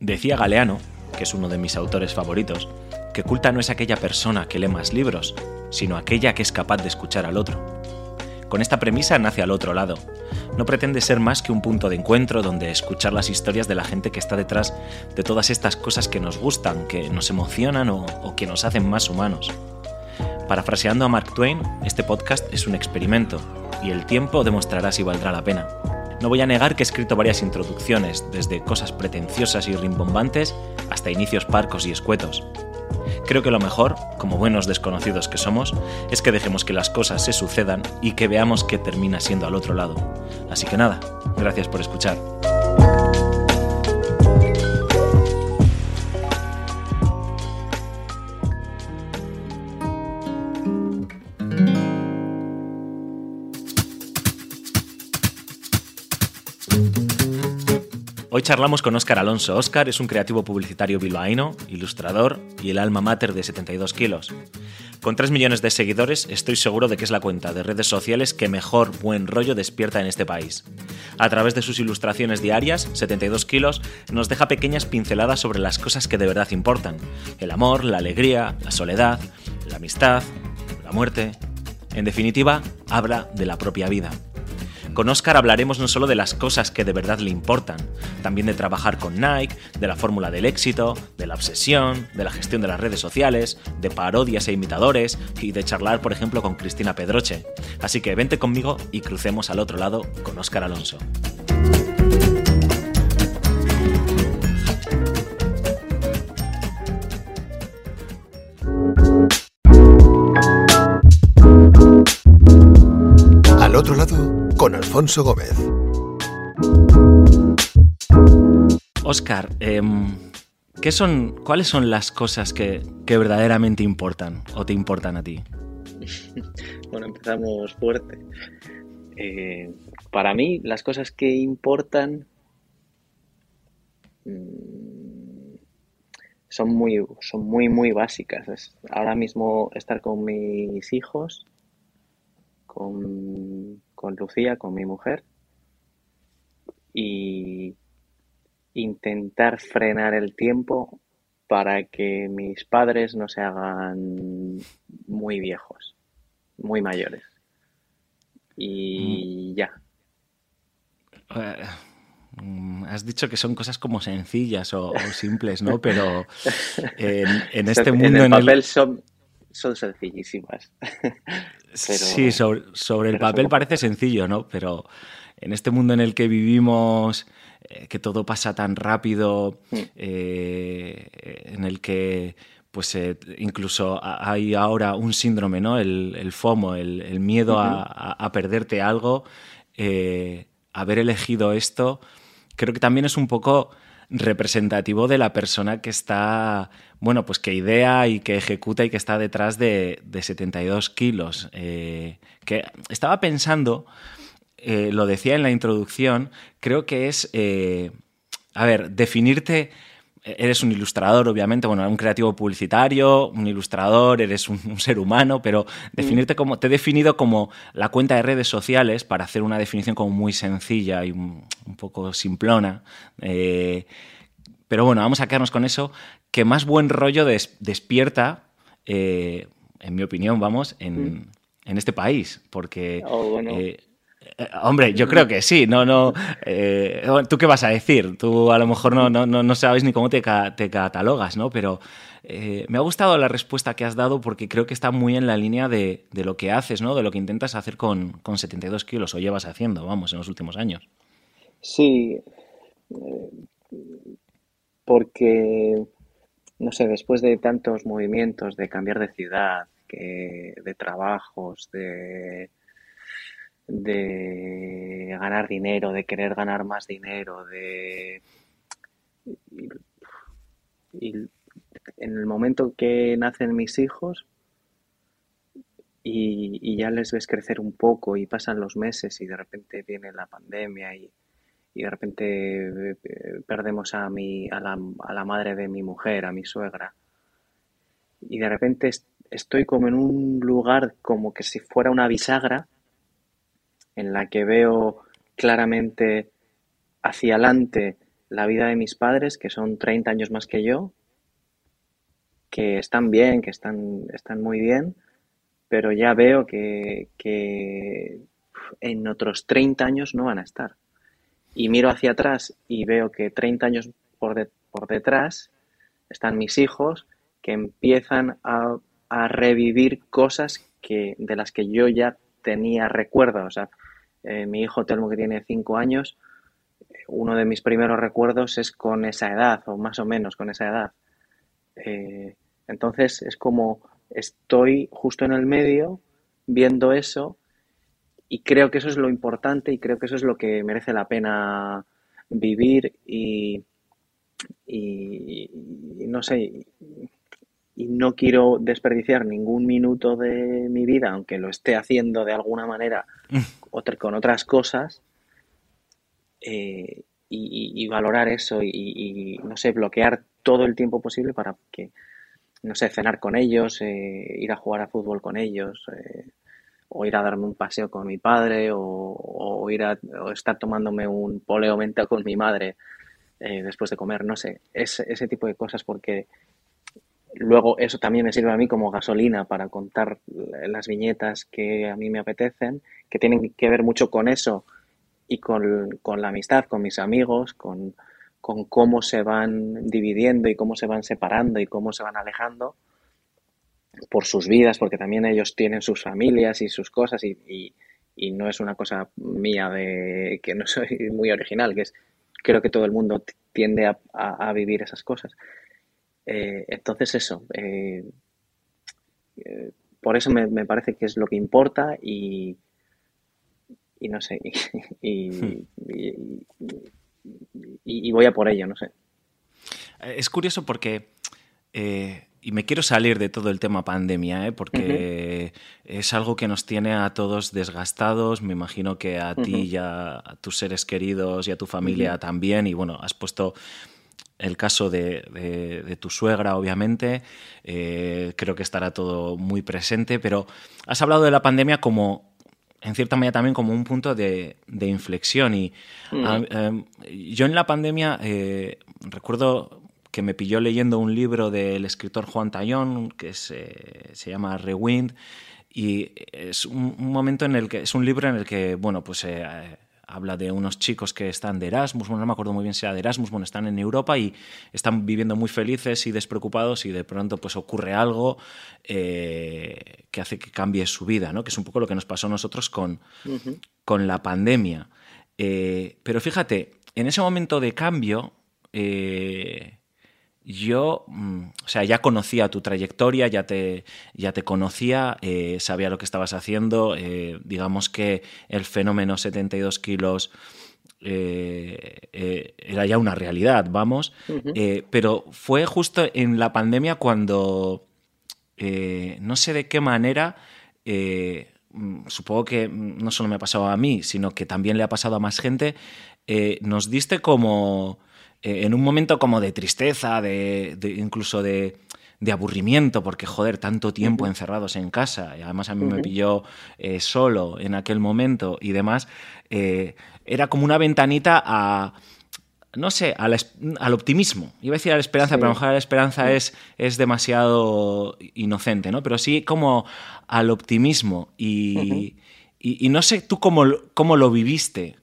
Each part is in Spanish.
Decía Galeano, que es uno de mis autores favoritos, que culta no es aquella persona que lee más libros, sino aquella que es capaz de escuchar al otro. Con esta premisa nace al otro lado. No pretende ser más que un punto de encuentro donde escuchar las historias de la gente que está detrás de todas estas cosas que nos gustan, que nos emocionan o, o que nos hacen más humanos. Parafraseando a Mark Twain, este podcast es un experimento y el tiempo demostrará si valdrá la pena. No voy a negar que he escrito varias introducciones, desde cosas pretenciosas y rimbombantes hasta inicios parcos y escuetos. Creo que lo mejor, como buenos desconocidos que somos, es que dejemos que las cosas se sucedan y que veamos qué termina siendo al otro lado. Así que nada, gracias por escuchar. Hoy charlamos con Óscar Alonso. Óscar es un creativo publicitario bilbaíno, ilustrador y el alma mater de 72 kilos. Con 3 millones de seguidores, estoy seguro de que es la cuenta de redes sociales que mejor buen rollo despierta en este país. A través de sus ilustraciones diarias, 72 kilos nos deja pequeñas pinceladas sobre las cosas que de verdad importan. El amor, la alegría, la soledad, la amistad, la muerte. En definitiva, habla de la propia vida. Con Oscar hablaremos no solo de las cosas que de verdad le importan, también de trabajar con Nike, de la fórmula del éxito, de la obsesión, de la gestión de las redes sociales, de parodias e imitadores y de charlar, por ejemplo, con Cristina Pedroche. Así que vente conmigo y crucemos al otro lado con Oscar Alonso. Al otro lado, con Alfonso Gómez. Oscar, em, ¿qué son, ¿cuáles son las cosas que, que verdaderamente importan o te importan a ti? Bueno, empezamos fuerte. Eh, para mí, las cosas que importan mm, son muy, son muy, muy básicas. Es ahora mismo estar con mis hijos, con, con Lucía, con mi mujer, y intentar frenar el tiempo para que mis padres no se hagan muy viejos, muy mayores. Y ya. Eh, mm, Has dicho que son cosas como sencillas o, o simples, ¿no? Pero en, en este en mundo el en el, papel son, son sencillísimas. Pero- Sí, sobre, sobre el papel parece sencillo, ¿no? Pero en este mundo en el que vivimos, eh, que todo pasa tan rápido, Mm. eh, en el que pues eh, incluso ha- hay ahora un síndrome, ¿no? El, el FOMO, el, el miedo a, a- a perderte algo, haber elegido esto, creo que también es un poco representativo de la persona que está, bueno, pues que idea y que ejecuta y que está detrás de, de 72 kilos. Eh, que estaba pensando, eh, lo decía en la introducción, creo que es, eh, a ver, definirte, eres un ilustrador, obviamente, bueno, un creativo publicitario, un ilustrador, eres un, un ser humano, pero definirte como, te he definido como la cuenta de redes sociales para hacer una definición como muy sencilla y un, un poco simplona. Eh, pero bueno, vamos a quedarnos con eso, que más buen rollo des- despierta, eh, en mi opinión, vamos, en, en este país, porque... Oh, bueno. eh, Hombre, yo creo que sí, no, no. eh, bueno, ¿Tú qué vas a decir? Tú a lo mejor no, no, no, sabes ni cómo te, te catalogas, ¿no? Pero eh, me ha gustado la respuesta que has dado porque creo que está muy en la línea de, de lo que haces, ¿no? De lo que intentas hacer con, con 72 kilos o llevas haciendo, vamos, en los últimos años. Sí, eh, porque, no sé, después de tantos movimientos de cambiar de ciudad, de trabajos, de, de ganar dinero, de querer ganar más dinero, de... Y, en el momento que nacen mis hijos y, ya les ves crecer un poco y pasan los meses y de repente viene la pandemia y, y de repente eh, perdemos a mi, a la, a la madre de mi mujer, a mi suegra. Y de repente es- estoy como en un lugar como que si fuera una bisagra en la que veo claramente hacia adelante la vida de mis padres, que son 30 años más que yo, que están bien, que están, están muy bien, pero ya veo que, que en otros 30 años no van a estar. Y miro hacia atrás y veo que 30 años por, por detrás están mis hijos que empiezan a, a, revivir cosas que, de las que yo ya tenía recuerdos. O sea, eh, mi hijo Telmo que tiene 5 años, uno de mis primeros recuerdos es con esa edad, o más o menos con esa edad. Eh, entonces es como estoy justo en el medio viendo eso y creo que eso es lo importante y creo que eso es lo que merece la pena vivir y, y, no sé, y no quiero desperdiciar ningún minuto de mi vida, aunque lo esté haciendo de alguna manera mm. con otras cosas, eh, y, valorar eso y, no sé, bloquear todo el tiempo posible para que, no sé, cenar con ellos, eh, ir a jugar a fútbol con ellos, eh, o ir a darme un paseo con mi padre, o, ir a estar tomándome un poleo menta con mi madre después de comer, no sé, ese tipo de cosas porque luego eso también me sirve a mí como gasolina para contar las viñetas que a mí me apetecen, que tienen que ver mucho con eso y con, la amistad, con mis amigos, con, cómo se van dividiendo y cómo se van separando y cómo se van alejando por sus vidas, porque también ellos tienen sus familias y sus cosas y, no es una cosa mía de que no soy muy original, que es creo que todo el mundo tiende a, vivir esas cosas. Eh, entonces eso, eh, eh, por eso me, me, parece que es lo que importa y, y no sé, y, y, voy a por ello, no sé. Es curioso porque, y me quiero salir de todo el tema pandemia, ¿eh? porque es algo que nos tiene a todos desgastados, me imagino que a ti y a, tus seres queridos y a tu familia también, y bueno, has puesto el caso de, tu suegra, obviamente, eh, creo que estará todo muy presente, pero has hablado de la pandemia como en cierta manera también como un punto de, inflexión. Y mm. em, yo en la pandemia eh, recuerdo que me pilló leyendo un libro del escritor Juan Tallón que se, se llama Rewind y es un, momento en el que es un libro en el que bueno pues eh, habla de unos chicos que están de Erasmus, bueno, no me acuerdo muy bien si era de Erasmus, bueno, están en Europa y están viviendo muy felices y despreocupados y de pronto pues ocurre algo eh, que hace que cambie su vida, ¿no? que es un poco lo que nos pasó a nosotros con, con la pandemia. Eh, pero fíjate, en ese momento de cambio, eh, yo, mm, o sea, ya conocía tu trayectoria, ya te, ya te conocía, eh, sabía lo que estabas haciendo, eh, digamos que el fenómeno 72 kilos eh, era ya una realidad, vamos, pero fue justo en la pandemia cuando, no sé de qué manera, mm, supongo que no solo me ha pasado a mí, sino que también le ha pasado a más gente, nos diste como eh, en un momento como de tristeza, de, incluso de, aburrimiento, porque joder, tanto tiempo encerrados en casa, y además a mí me pilló eh, solo en aquel momento y demás, eh, era como una ventanita a, no sé, al, optimismo. Iba a decir a la esperanza, pero a lo mejor la esperanza es, es demasiado inocente, ¿no? Pero sí como al optimismo y, y, no sé tú cómo, cómo lo viviste,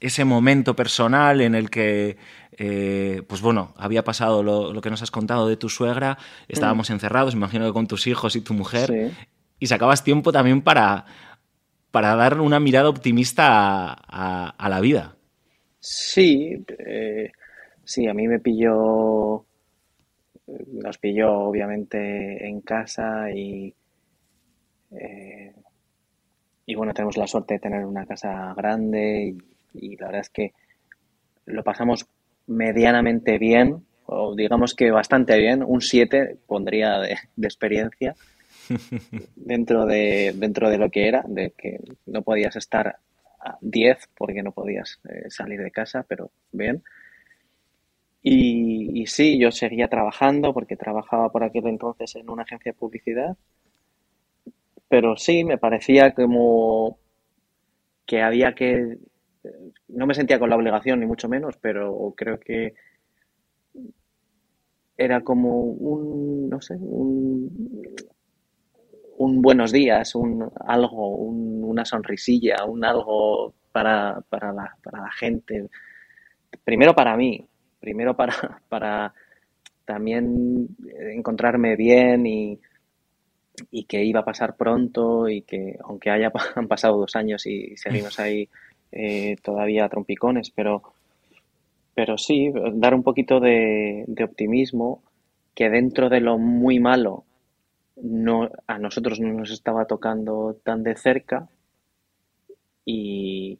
ese momento personal en el que eh, pues bueno, había pasado lo, que nos has contado de tu suegra, estábamos mm. encerrados, imagino que con tus hijos y tu mujer, y sacabas tiempo también para, para dar una mirada optimista a, la vida. Sí, eh, sí, a mí me pilló, nos pilló obviamente en casa y, eh, y bueno, tenemos la suerte de tener una casa grande y la verdad es que lo pasamos medianamente bien, o digamos que bastante bien, un 7 pondría de, experiencia dentro de, dentro de lo que era, de que no podías estar a 10 porque no podías eh, salir de casa, pero bien. Y, y, sí, yo seguía trabajando porque trabajaba por aquel entonces en una agencia de publicidad pero sí, me parecía como que había que... No me sentía con la obligación, ni mucho menos, pero creo que era como un, no sé, un, buenos días, un algo, una sonrisilla, un algo para, para, la, para la gente. Primero para mí, primero para, para también encontrarme bien y, y que iba a pasar pronto y que aunque haya han pasado dos años y seguimos ahí eh, todavía trompicones, pero pero sí, dar un poquito de, optimismo que dentro de lo muy malo no, a nosotros no nos estaba tocando tan de cerca y,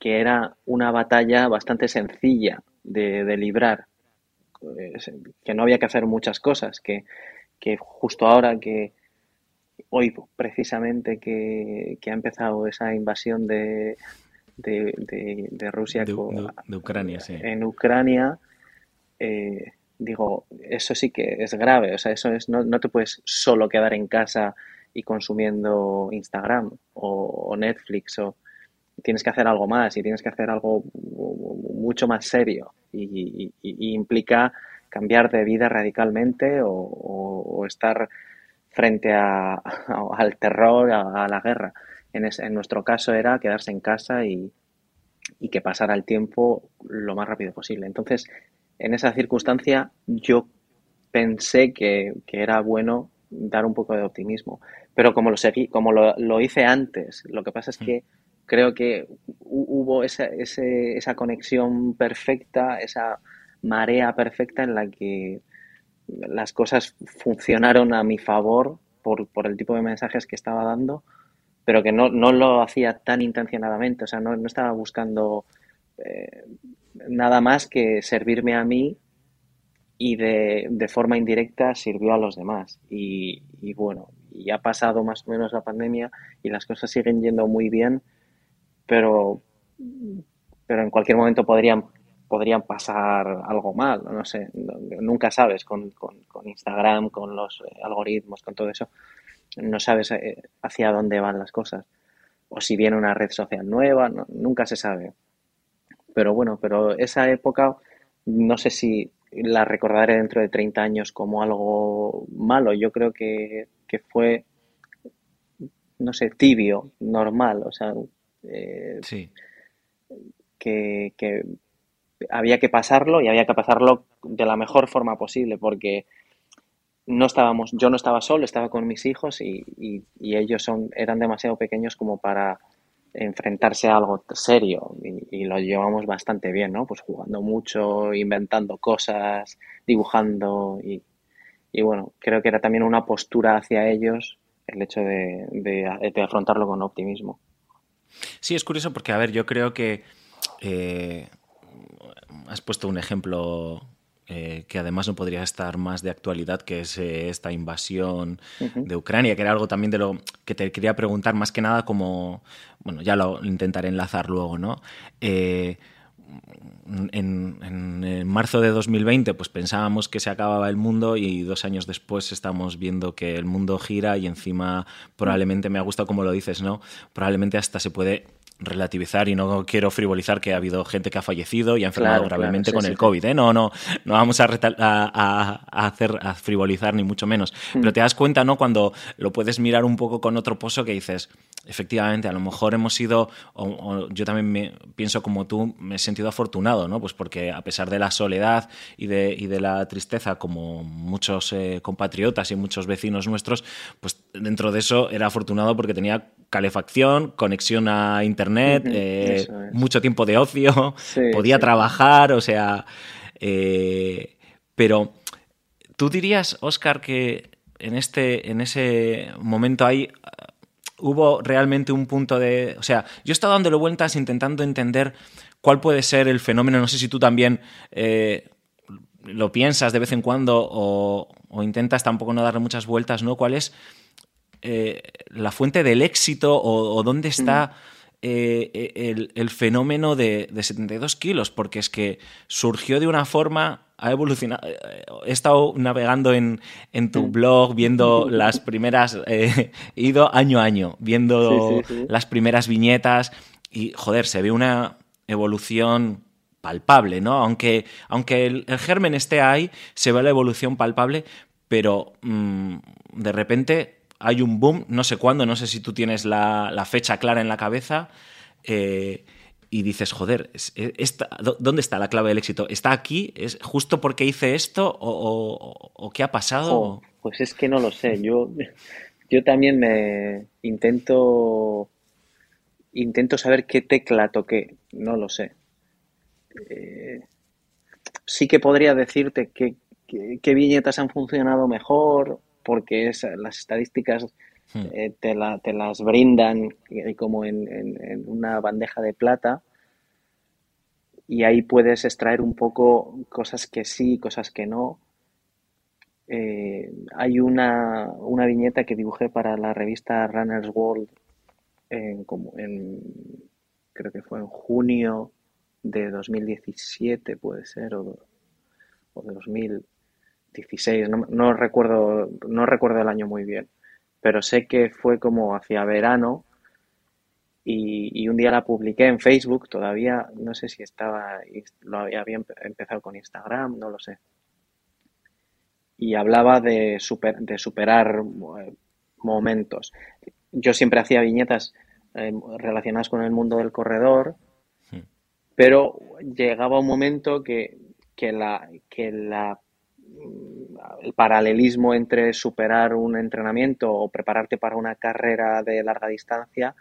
que era una batalla bastante sencilla de, librar, que no había que hacer muchas cosas, que, justo ahora que hoy precisamente que ha empezado esa invasión de, de, Rusia de, Ucrania, sí. en Ucrania, eh, digo, eso sí que es grave, o sea, eso es, no, no te puedes solo quedar en casa y consumiendo Instagram o, Netflix o tienes que hacer algo más y tienes que hacer algo mucho más serio y, implica cambiar de vida radicalmente o, estar frente a, al terror, a, la guerra. En, en, nuestro caso era quedarse en casa y, y que pasara el tiempo lo más rápido posible. Entonces, en esa circunstancia yo pensé que, era bueno dar un poco de optimismo. Pero como lo seguí, como lo, hice antes, lo que pasa es que creo que hubo esa, esa conexión perfecta, esa marea perfecta en la que las cosas funcionaron a mi favor por, por el tipo de mensajes que estaba dando pero que no, no lo hacía tan intencionadamente, o sea, no, no estaba buscando eh, nada más que servirme a mí y de, de, forma indirecta sirvió a los demás. Y, y, bueno, y ha pasado más o menos la pandemia y las cosas siguen yendo muy bien, pero, pero en cualquier momento podrían, podrían pasar algo mal, no sé, nunca sabes con, con, con Instagram, con los algoritmos, con todo eso no sabes eh, hacia dónde van las cosas. O si viene una red social nueva, nunca se sabe. Pero bueno, pero esa época no sé si la recordaré dentro de 30 años como algo malo. Yo creo que, fue, no sé, tibio, normal. O sea, eh, sí. que, que había que pasarlo y había que pasarlo de la mejor forma posible porque no estábamos, yo no estaba solo, estaba con mis hijos y, ellos son, eran demasiado pequeños como para enfrentarse a algo serio y, lo llevamos bastante bien, ¿no? Pues jugando mucho, inventando cosas, dibujando y, bueno, creo que era también una postura hacia ellos el hecho de, de, afrontarlo con optimismo. Sí, es curioso porque, a ver, yo creo que eh, has puesto un ejemplo eh, que además no podría estar más de actualidad, que es eh, esta invasión de Ucrania, que era algo también de lo que te quería preguntar, más que nada como, bueno, ya lo intentaré enlazar luego, ¿no? Eh, en, en, marzo de 2020 pues pensábamos que se acababa el mundo y dos años después estamos viendo que el mundo gira y encima probablemente me ha gustado como lo dices, ¿no? Probablemente hasta se puede relativizar y no quiero frivolizar que ha habido gente que ha fallecido y ha enfermado gravemente con el COVID. ¿eh? No, no, no vamos a, a, hacer a frivolizar ni mucho menos. Mm. Pero te das cuenta, ¿no? Cuando lo puedes mirar un poco con otro pozo que dices, efectivamente, a lo mejor hemos sido, o, yo también me, pienso como tú, me he sentido afortunado, ¿no? Pues porque a pesar de la soledad y de, y de la tristeza, como muchos eh, compatriotas y muchos vecinos nuestros, pues dentro de eso era afortunado porque tenía calefacción, conexión a internet, eh, mucho tiempo de ocio, podía trabajar, o sea, eh, pero tú dirías, Oscar, que en este, en ese momento ahí hubo realmente un punto de. O sea, yo he estado dándole vueltas intentando entender cuál puede ser el fenómeno. No sé si tú también eh, lo piensas de vez en cuando o, intentas tampoco no darle muchas vueltas, ¿no? ¿Cuál es eh, la fuente del éxito o, dónde está. Eh, el, fenómeno de, de, 72 kilos, porque es que surgió de una forma ha evolucionado. He estado navegando en, tu mm. blog, viendo las primeras, he ido año a año, viendo las primeras viñetas y, joder, se ve una evolución palpable, ¿no? Aunque, aunque el, germen esté ahí, se ve la evolución palpable, pero mm, de repente hay un boom, no sé cuándo, no sé si tú tienes la, fecha clara en la cabeza, eh, y dices, joder, ¿dónde está la clave del éxito? ¿Está aquí? ¿Es justo porque hice esto? ¿O, qué ha pasado? pues es que no lo sé. Yo, yo también me intento, intento saber qué tecla toqué. No lo sé. Eh, sí que podría decirte qué, viñetas han funcionado mejor, porque es, las estadísticas Hmm. Eh, te, te, las brindan eh, como en, una bandeja de plata y ahí puedes extraer un poco cosas que sí, cosas que no. Eh, hay una, una, viñeta que dibujé para la revista Runner's World en, como en, creo que fue en junio de 2017, puede ser, o, o de 2016, no, no, recuerdo, no recuerdo el año muy bien pero sé que fue como hacia verano y, un día la publiqué en Facebook, todavía no sé si estaba, lo había empezado con Instagram, no lo sé. Y hablaba de, de superar eh, momentos. Yo siempre hacía viñetas eh, relacionadas con el mundo del corredor, hmm. pero llegaba un momento que, que, la, que la el paralelismo entre superar un entrenamiento o prepararte para una carrera de larga distancia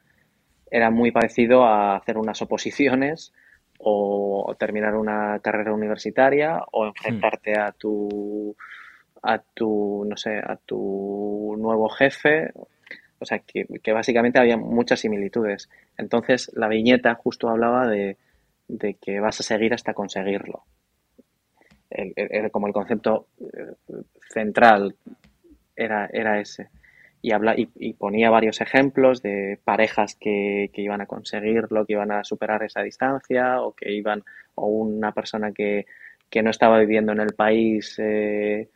era muy parecido a hacer unas oposiciones o terminar una carrera universitaria o enfrentarte a tu a tu no sé a tu nuevo jefe. O sea que, que básicamente había muchas similitudes. Entonces la viñeta justo hablaba de, de que vas a seguir hasta conseguirlo como el concepto eh, central era, era ese. Y, habla, y, ponía varios ejemplos de parejas que, iban a conseguirlo, que iban a superar esa distancia, o que iban, o una persona que, no estaba viviendo en el país eh,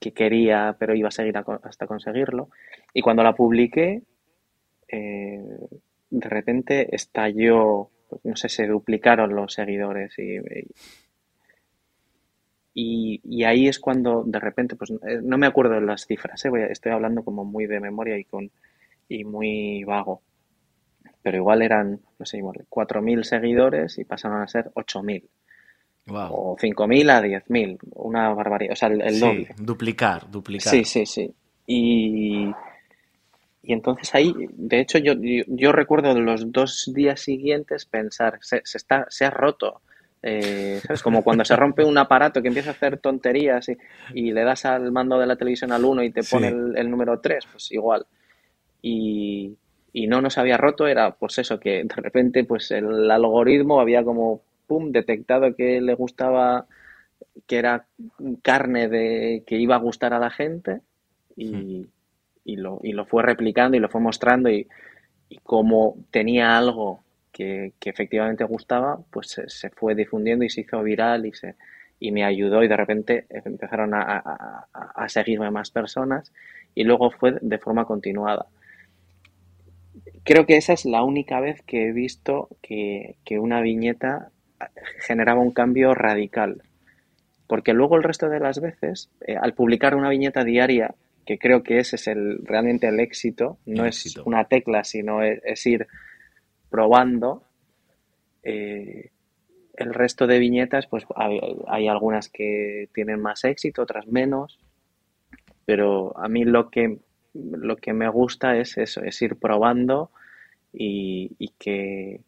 que quería, pero iba a seguir hasta conseguirlo. Y cuando la publiqué, eh, de repente estalló, pues, no sé, se duplicaron los seguidores y y, ahí es cuando de repente, pues eh, no me acuerdo de las cifras, ¿eh? estoy hablando como muy de memoria y, con, y muy vago. Pero igual eran, no sé, igual 4.000 seguidores y pasaron a ser 8.000. Wow. O 5.000 a 10.000, una barbaridad, o sea, el, sí, doble. Duplicar, duplicar. Sí, sí, sí. Y, y entonces ahí, de hecho, yo, yo, recuerdo los dos días siguientes pensar, se, se, está, se ha roto eh, ¿sabes? Como cuando se rompe un aparato que empieza a hacer tonterías y, le das al mando de la televisión al 1 y te pone el, número 3, pues igual. Y, no nos había roto, era pues eso, que de repente pues el algoritmo había como, pum, detectado que le gustaba, que era carne de que iba a gustar a la gente y, y, lo, y lo fue replicando y lo fue mostrando y, y como tenía algo que, efectivamente gustaba, pues se, fue difundiendo y se hizo viral y, se, y me ayudó y de repente empezaron a, seguirme más personas y luego fue de forma continuada. Creo que esa es la única vez que he visto que, una viñeta generaba un cambio radical. Porque luego el resto de las veces, eh, al publicar una viñeta diaria, que creo que ese es el, realmente el éxito, no es una tecla, sino es ir probando. Eh, el resto de viñetas, pues hay, algunas que tienen más éxito, otras menos. Pero a mí lo que, lo que me gusta es eso, es ir probando y, que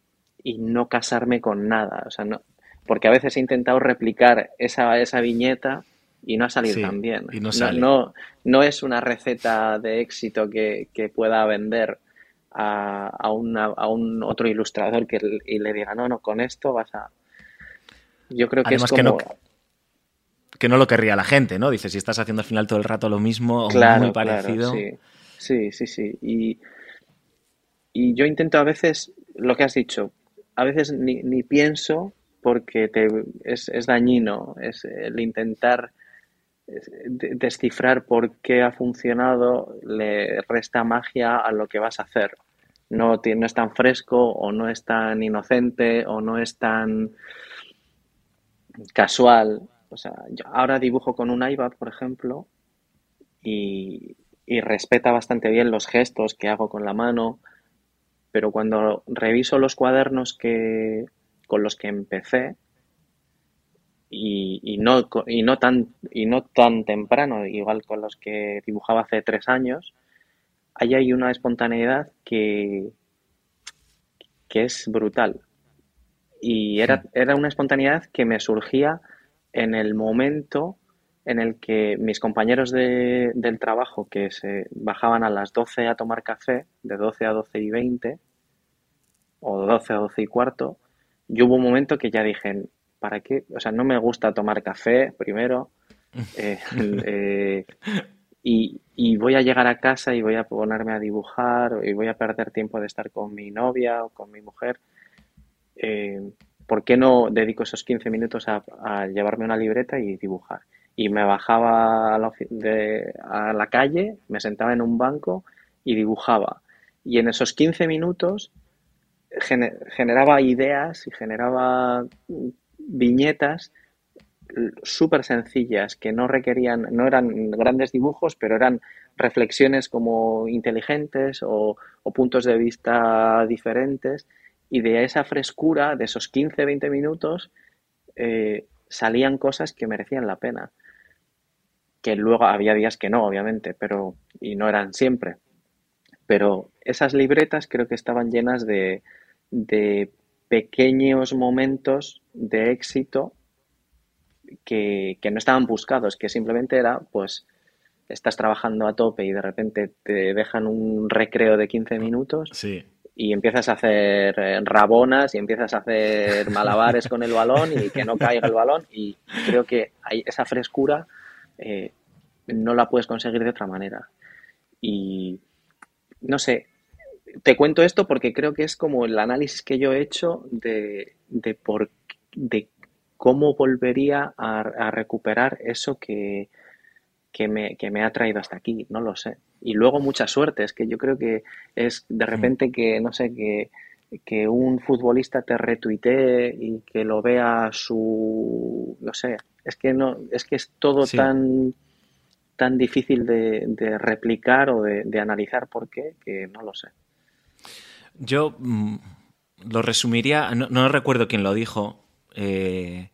y no casarme con nada. O sea, no, porque a veces he intentado replicar esa, esa viñeta y no ha salido tan bien. no, no, es una receta de éxito que, que pueda vender a, a, un otro ilustrador que y le diga, no, no, con esto vas a... Yo creo que es como... que no que no lo querría la gente, ¿no? Dice, si estás haciendo al final todo el rato lo mismo o muy parecido. sí. sí, sí, Y, y, yo intento a veces, lo que has dicho, a veces ni, ni, pienso, porque te, es, es dañino, es el intentar descifrar por qué ha funcionado le resta magia a lo que vas a hacer. No, no es tan fresco o no es tan inocente o no es tan casual. O sea, yo ahora dibujo con un iPad, por ejemplo, y, y respeta bastante bien los gestos que hago con la mano, pero cuando reviso los cuadernos que, con los que empecé, y, y, no, y, no tan, y no tan temprano, igual con los que dibujaba hace tres años, ahí hay una espontaneidad que, que es brutal. Y era, era una espontaneidad que me surgía en el momento en el que mis compañeros de, del trabajo que se bajaban a las 12 a tomar café, de 12 a 12 y 20, o 12 a 12 y cuarto, yo hubo un momento que ya dije, ¿para qué? O sea, no me gusta tomar café primero. Eh, eh, y, voy a llegar a casa y voy a ponerme a dibujar y voy a perder tiempo de estar con mi novia o con mi mujer. Eh, ¿Por qué no dedico esos 15 minutos a, llevarme una libreta y dibujar? Y me bajaba de, a la calle, me sentaba en un banco y dibujaba. Y en esos 15 minutos generaba ideas y generaba viñetas súper sencillas que no requerían, no eran grandes dibujos, pero eran reflexiones como inteligentes o, puntos de vista diferentes y de esa frescura, de esos 15-20 minutos, eh, salían cosas que merecían la pena. Que luego había días que no, obviamente, pero y no eran siempre. Pero esas libretas creo que estaban llenas de pequeños momentos de éxito que, que, no estaban buscados, que simplemente era, pues, estás trabajando a tope y de repente te dejan un recreo de 15 minutos sí. y empiezas a hacer eh, rabonas y empiezas a hacer malabares con el balón y que no caiga el balón y creo que hay esa frescura eh, no la puedes conseguir de otra manera. Y no sé, te cuento esto porque creo que es como el análisis que yo he hecho de, de, por, de cómo volvería a, a recuperar eso que, que, me, que me ha traído hasta aquí, no lo sé. Y luego mucha suerte, es que yo creo que es de repente que, no sé, que, que un futbolista te retuitee y que lo vea su, no sé, es que no, es que es todo sí. tan tan difícil de, de replicar o de, de, analizar por qué, que no lo sé. Yo mm, lo resumiría, no, no, recuerdo quién lo dijo, eh,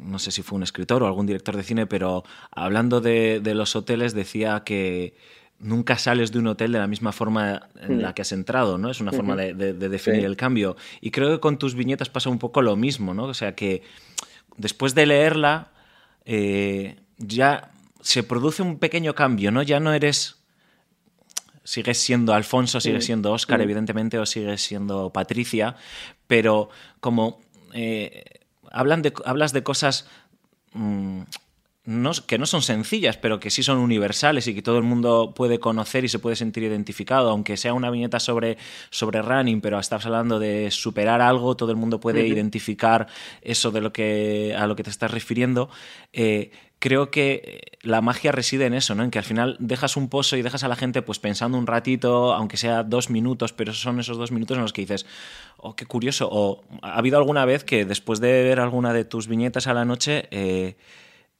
no sé si fue un escritor o algún director de cine, pero hablando de, de, los hoteles decía que nunca sales de un hotel de la misma forma en la que has entrado, ¿no? Es una forma de, de definir sí. el cambio. Y creo que con tus viñetas pasa un poco lo mismo, ¿no? O sea que después de leerla, eh, ya se produce un pequeño cambio, ¿no? Ya no eres sigues siendo Alfonso, sigues siendo Oscar, evidentemente, o sigues siendo Patricia, pero como eh, hablan de, hablas de cosas mmm, no, que no son sencillas, pero que sí son universales y que todo el mundo puede conocer y se puede sentir identificado, aunque sea una viñeta sobre, sobre running, pero estás hablando de superar algo, todo el mundo puede uh -huh. identificar eso de lo que, a lo que te estás refiriendo. Eh, creo que la magia reside en eso, ¿no? En que al final dejas un pozo y dejas a la gente pues pensando un ratito, aunque sea dos minutos, pero son esos dos minutos en los que dices, oh, qué curioso. O ha habido alguna vez que después de ver alguna de tus viñetas a la noche, eh,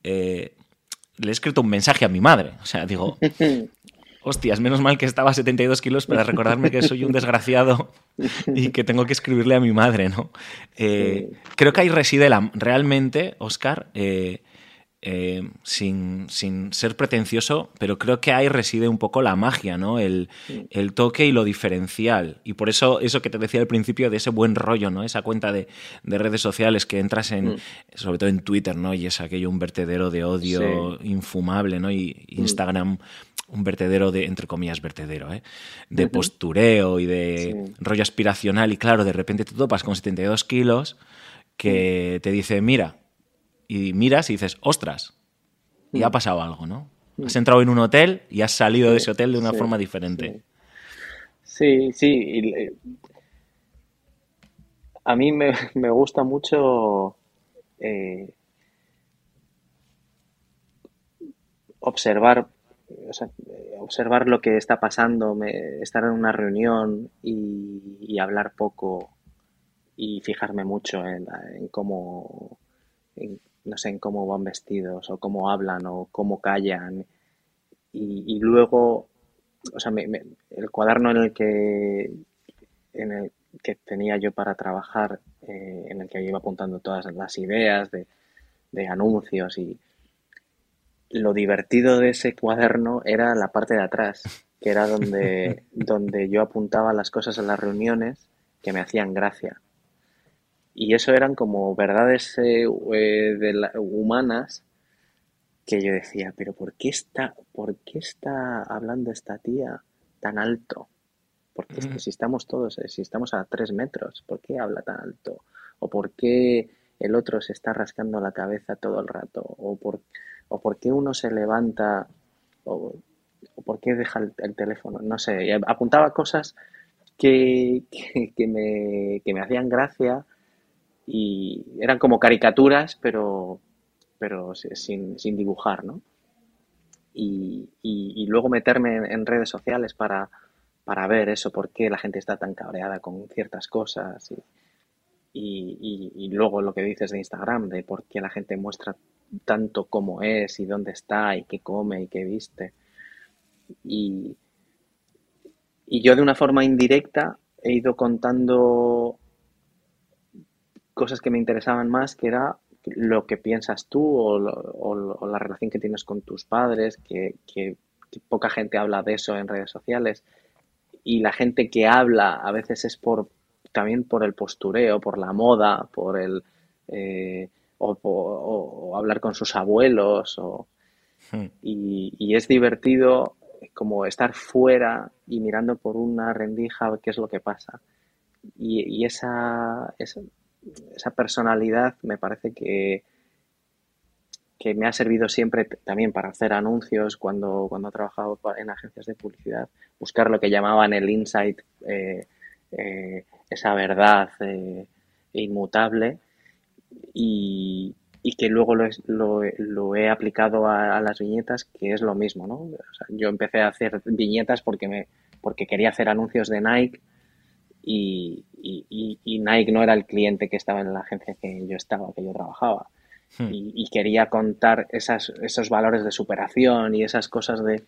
eh, le he escrito un mensaje a mi madre. O sea, digo, hostias, menos mal que estaba a 72 kilos para recordarme que soy un desgraciado y que tengo que escribirle a mi madre, ¿no? Eh, creo que ahí reside la, realmente, Oscar, eh, eh, sin, sin, ser pretencioso, pero creo que ahí reside un poco la magia, ¿no? El, el, toque y lo diferencial. Y por eso, eso que te decía al principio de ese buen rollo, ¿no? Esa cuenta de, de redes sociales que entras en, mm. sobre todo en Twitter, ¿no? Y es aquello un vertedero de odio sí. infumable, ¿no? Y Instagram. Mm un vertedero de, entre comillas, vertedero, ¿eh? de uh -huh. postureo y de sí. rollo aspiracional y claro, de repente te topas con 72 kilos que te dice, mira, y miras y dices, ostras, y ha pasado algo, ¿no? Has entrado en un hotel y has salido de ese hotel de una sí, forma diferente. Sí, sí. a mí me, me gusta mucho eh, observar, o sea, observar lo que está pasando, me- estar en una reunión y, y hablar poco y fijarme mucho en, en cómo, en- no sé, en cómo van vestidos o cómo hablan o cómo callan. Y, y luego, o sea, me- me- el cuaderno en el que, en el que tenía yo para trabajar, eh, en el que iba apuntando todas las ideas de, de anuncios y lo divertido de ese cuaderno era la parte de atrás, que era donde, donde yo apuntaba las cosas en las reuniones que me hacían gracia. Y eso eran como verdades eh, eh, de la- humanas que yo decía, pero ¿por qué está, por qué está hablando esta tía tan alto? Porque es que si estamos todos, eh, si estamos a tres metros, ¿por qué habla tan alto? ¿O por qué el otro se está rascando la cabeza todo el rato? ¿O por, o por qué uno se levanta? ¿O, o por qué deja el, el teléfono? No sé, apuntaba cosas que, que, que me, que me hacían gracia y eran como caricaturas, pero, pero sin, sin dibujar, ¿no? Y, y- luego meterme en, redes sociales para, para ver eso, por qué la gente está tan cabreada con ciertas cosas. Y- y luego lo que dices de Instagram, de por qué la gente muestra tanto cómo es y dónde está y qué come y qué viste. Y, y yo de una forma indirecta he ido contando cosas que me interesaban más, que era lo que piensas tú o, lo- o o la relación que tienes con tus padres, que, que- que poca gente habla de eso en redes sociales. Y la gente que habla a veces es por también por el postureo, por la moda, por el eh, o, o- hablar con sus abuelos o, Hmm. y, y es divertido como estar fuera y mirando por una rendija a ver qué es lo que pasa. Y, y esa, esa, esa personalidad me parece que, que me ha servido siempre también para hacer anuncios cuando, cuando he trabajado en agencias de publicidad, buscar lo que llamaban el insight, eh, eh, esa verdad eh, inmutable y, y que luego lo, lo, lo he aplicado a, las viñetas, que es lo mismo, ¿no? Yo empecé a hacer viñetas porque, me, porque quería hacer anuncios de Nike y, y, y- Nike no era el cliente que estaba en la agencia que yo estaba, que yo trabajaba. Hmm. Y, y quería contar esas, esos valores de superación y esas cosas de,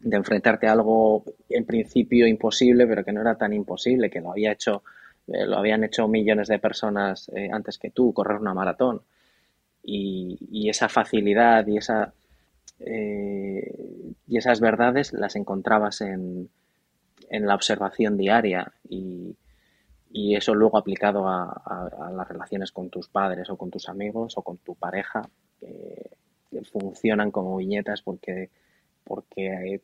de enfrentarte a algo en principio imposible, pero que no era tan imposible, que lo había hecho, eh, lo habían hecho millones de personas eh, antes que tú, correr una maratón. Y, y esa facilidad y esa eh, y esas verdades las encontrabas en, en la observación diaria y, y eso luego aplicado a, las relaciones con tus padres o con tus amigos o con tu pareja, que funcionan como viñetas porque, porque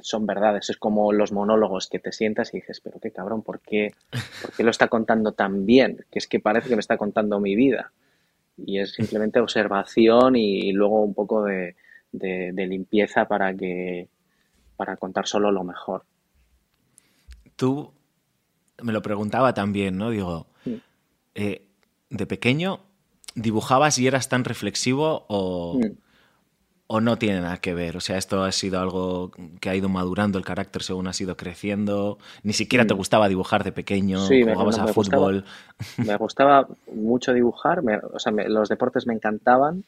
son verdades. Es como los monólogos que te sientas y dices, pero qué cabrón, ¿por qué, por qué lo está contando tan bien? Que es que parece que me está contando mi vida. Y es simplemente observación y, luego un poco de, de- de limpieza para que para contar solo lo mejor. Tú me lo preguntaba también, ¿no? Digo, eh, de pequeño, ¿dibujabas y eras tan reflexivo o, o no tiene nada que ver? O sea, esto ha sido algo que ha ido madurando el carácter según has ido creciendo. Ni siquiera te gustaba dibujar de pequeño, me- jugabas no, a me gustaba. fútbol. Me gustaba mucho dibujar, me- o sea, me- los deportes me encantaban,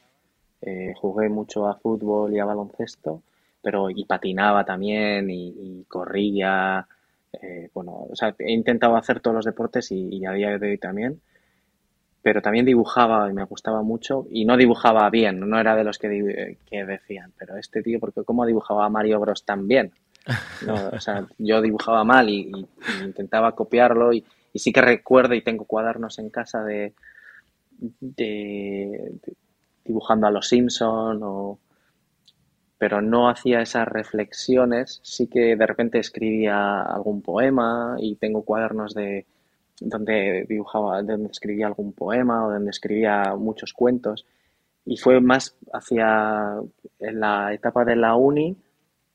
eh, jugué mucho a fútbol y a baloncesto, pero y patinaba también y, y corría, eh, bueno, o sea, he intentado hacer todos los deportes y, y a día de hoy también, pero también dibujaba y me gustaba mucho y no dibujaba bien, no era de los que, que decían, pero este tío, porque cómo dibujaba a Mario Bros tan bien? No, o sea, yo dibujaba mal y, y- y intentaba copiarlo y, y sí que recuerdo y tengo cuadernos en casa de, de- de- dibujando a los Simpson o pero no hacía esas reflexiones, sí que de repente escribía algún poema y tengo cuadernos de donde dibujaba, donde escribía algún poema o donde escribía muchos cuentos. Y fue más hacia en la etapa de la uni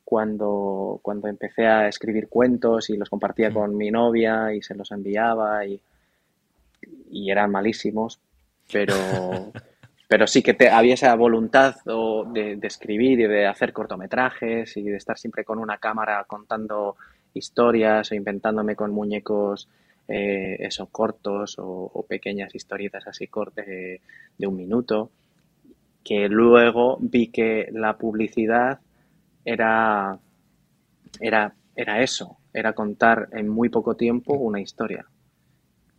cuando, cuando empecé a escribir cuentos y los compartía con mi novia y se los enviaba y, y eran malísimos, pero, pero sí que te, había esa voluntad de, de, escribir y de hacer cortometrajes y de estar siempre con una cámara contando historias o inventándome con muñecos eh, cortos o, pequeñas historietas así cortas de, un minuto, que luego vi que la publicidad era, era, era eso, era contar en muy poco tiempo una historia.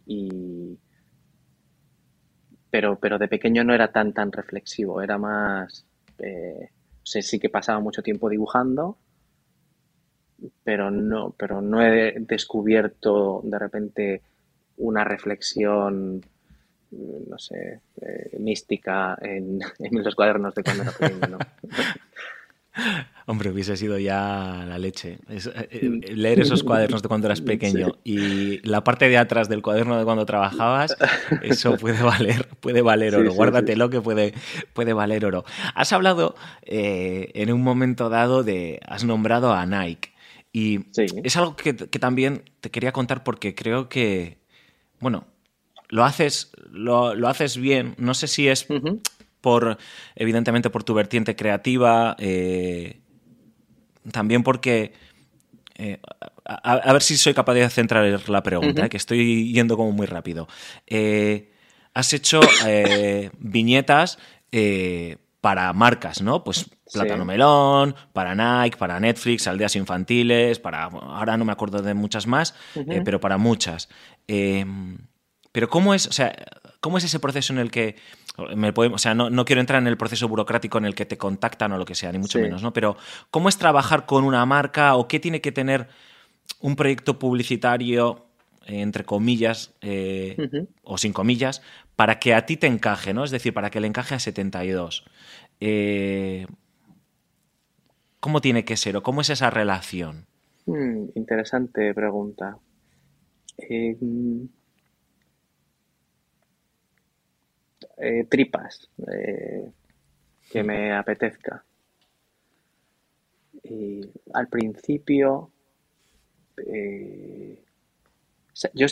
Y, pero, pero de pequeño no era tan tan reflexivo, era más, eh, sí que pasaba mucho tiempo dibujando, pero no, pero no he descubierto de repente una reflexión, no sé, eh, mística en, los cuadernos de cuando era pequeño, ¿no? Hombre, hubiese sido ya la leche. Eh, eh, leer esos cuadernos de cuando eras pequeño y la parte de atrás del cuaderno de cuando trabajabas, eso puede valer, puede valer oro. Guárdatelo que puede, puede valer oro. Has hablado en un momento dado de, has nombrado a Nike. Y es algo que, también te quería contar porque creo que, bueno, lo haces, lo, haces bien. No sé si es por, evidentemente, por tu vertiente creativa, eh, también porque... Eh, a, ver si soy capaz de centrar la pregunta, que estoy yendo como muy rápido. Eh, has hecho viñetas para marcas, ¿no? Pues Plátano Melón, para Nike, para Netflix, Aldeas Infantiles, para. Ahora no me acuerdo de muchas más, eh, pero para muchas. Pero ¿cómo es, o sea, cómo es ese proceso en el que. Me o sea, no, quiero entrar en el proceso burocrático en el que te contactan o lo que sea, ni mucho menos, ¿no? Pero, ¿cómo es trabajar con una marca o qué tiene que tener un proyecto publicitario, entre comillas, eh, o sin comillas, para que a ti te encaje, ¿no? Es decir, para que le encaje a 72. Eh, ¿Cómo tiene que ser o cómo es esa relación? Hmm, interesante pregunta. Eh, eh, tripas, que me apetezca. al principio yo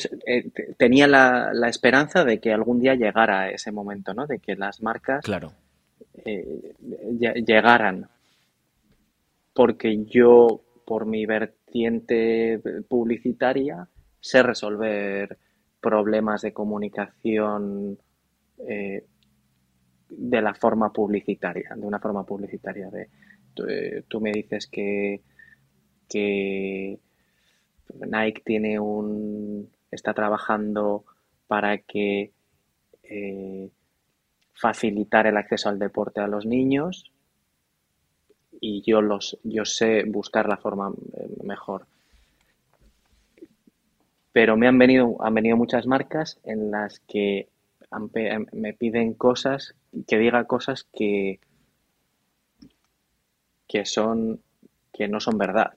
tenía la, la, esperanza de que algún día llegara ese momento, ¿no? De que las marcas claro. llegaran porque yo, por mi vertiente publicitaria, sé resolver problemas de comunicación eh, de la forma publicitaria, de una forma publicitaria. De, tú, me dices que, que Nike tiene un está trabajando para que eh, facilitar el acceso al deporte a los niños y yo, los, yo sé buscar la forma eh, mejor. Pero me han venido, han venido muchas marcas en las que me piden cosas, que diga cosas que, que son, que no son verdad,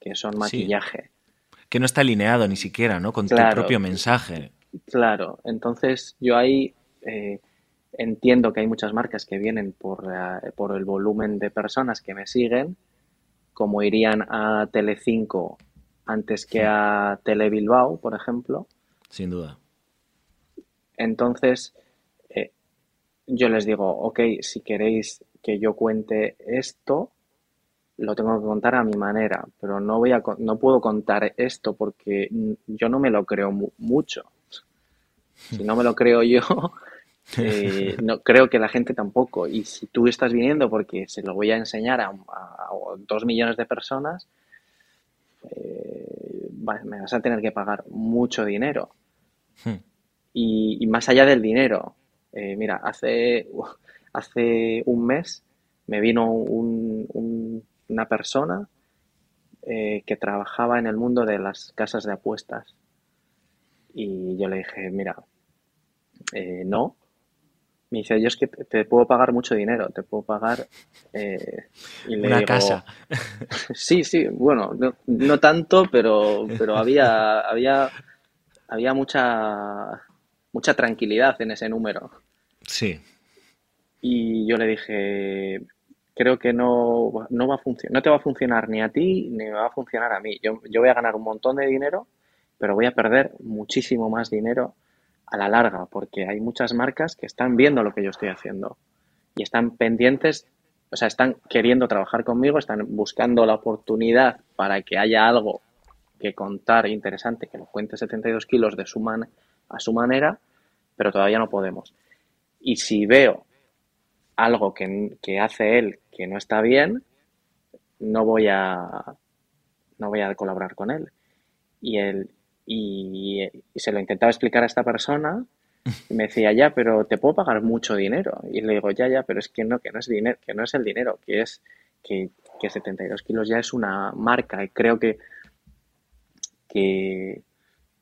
que son maquillaje. Que no está alineado ni siquiera, ¿no? Con tu propio mensaje. Claro, entonces yo ahí eh, Entiendo que hay muchas marcas que vienen por, eh, por el volumen de personas que me siguen, como irían a Telecinco antes que a Tele Bilbao, por ejemplo. Sin duda. Entonces, eh, yo les digo, ok, si queréis que yo cuente esto, lo tengo que contar a mi manera, pero no, voy a, no puedo contar esto porque yo no me lo creo mucho. Si no me lo creo yo, eh, no creo que la gente tampoco. Y si tú estás viniendo porque se lo voy a enseñar a, dos millones de personas, eh, me vas a tener que pagar mucho dinero. Y, más allá del dinero, eh, mira, hace, hace un mes me vino una persona que trabajaba en el mundo de las casas de apuestas. Y yo le dije, mira, no, me dice, yo es que te puedo pagar mucho dinero, te puedo pagar... Eh, Una casa. sí, sí, bueno, no, tanto, pero, pero había, había, había mucha, mucha tranquilidad en ese número. Sí. Y yo le dije, creo que no, no va a funcionar, no te va a funcionar ni a ti ni me va a funcionar a mí. Yo, yo voy a ganar un montón de dinero, pero voy a perder muchísimo más dinero a la larga, porque hay muchas marcas que están viendo lo que yo estoy haciendo y están pendientes, o sea, están queriendo trabajar conmigo, están buscando la oportunidad para que haya algo que contar interesante, que lo cuente 72 kilos de su man a su manera, pero todavía no podemos. Y si veo algo que, que hace él que no está bien, no voy a no voy a colaborar con él. Y él y, se lo intentaba explicar a esta persona y me decía, ya, pero te puedo pagar mucho dinero. Y le digo, ya, ya, pero es que no, que no es dinero, que no es el dinero, que es que, que 72 kilos ya es una marca y creo que, que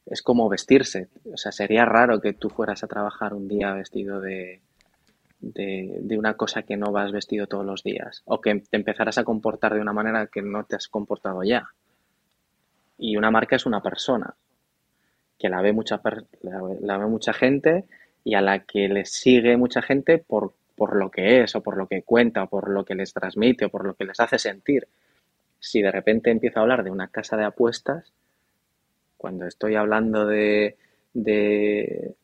es como vestirse. O sea, sería raro que tú fueras a trabajar un día vestido de, de, de, una cosa que no vas vestido todos los días o que te empezaras a comportar de una manera que no te has comportado ya. Y una marca es una persona que la ve mucha, la, ve mucha gente y a la que le sigue mucha gente por, por lo que es o por lo que cuenta o por lo que les transmite o por lo que les hace sentir. Si de repente empiezo a hablar de una casa de apuestas, cuando estoy hablando de, de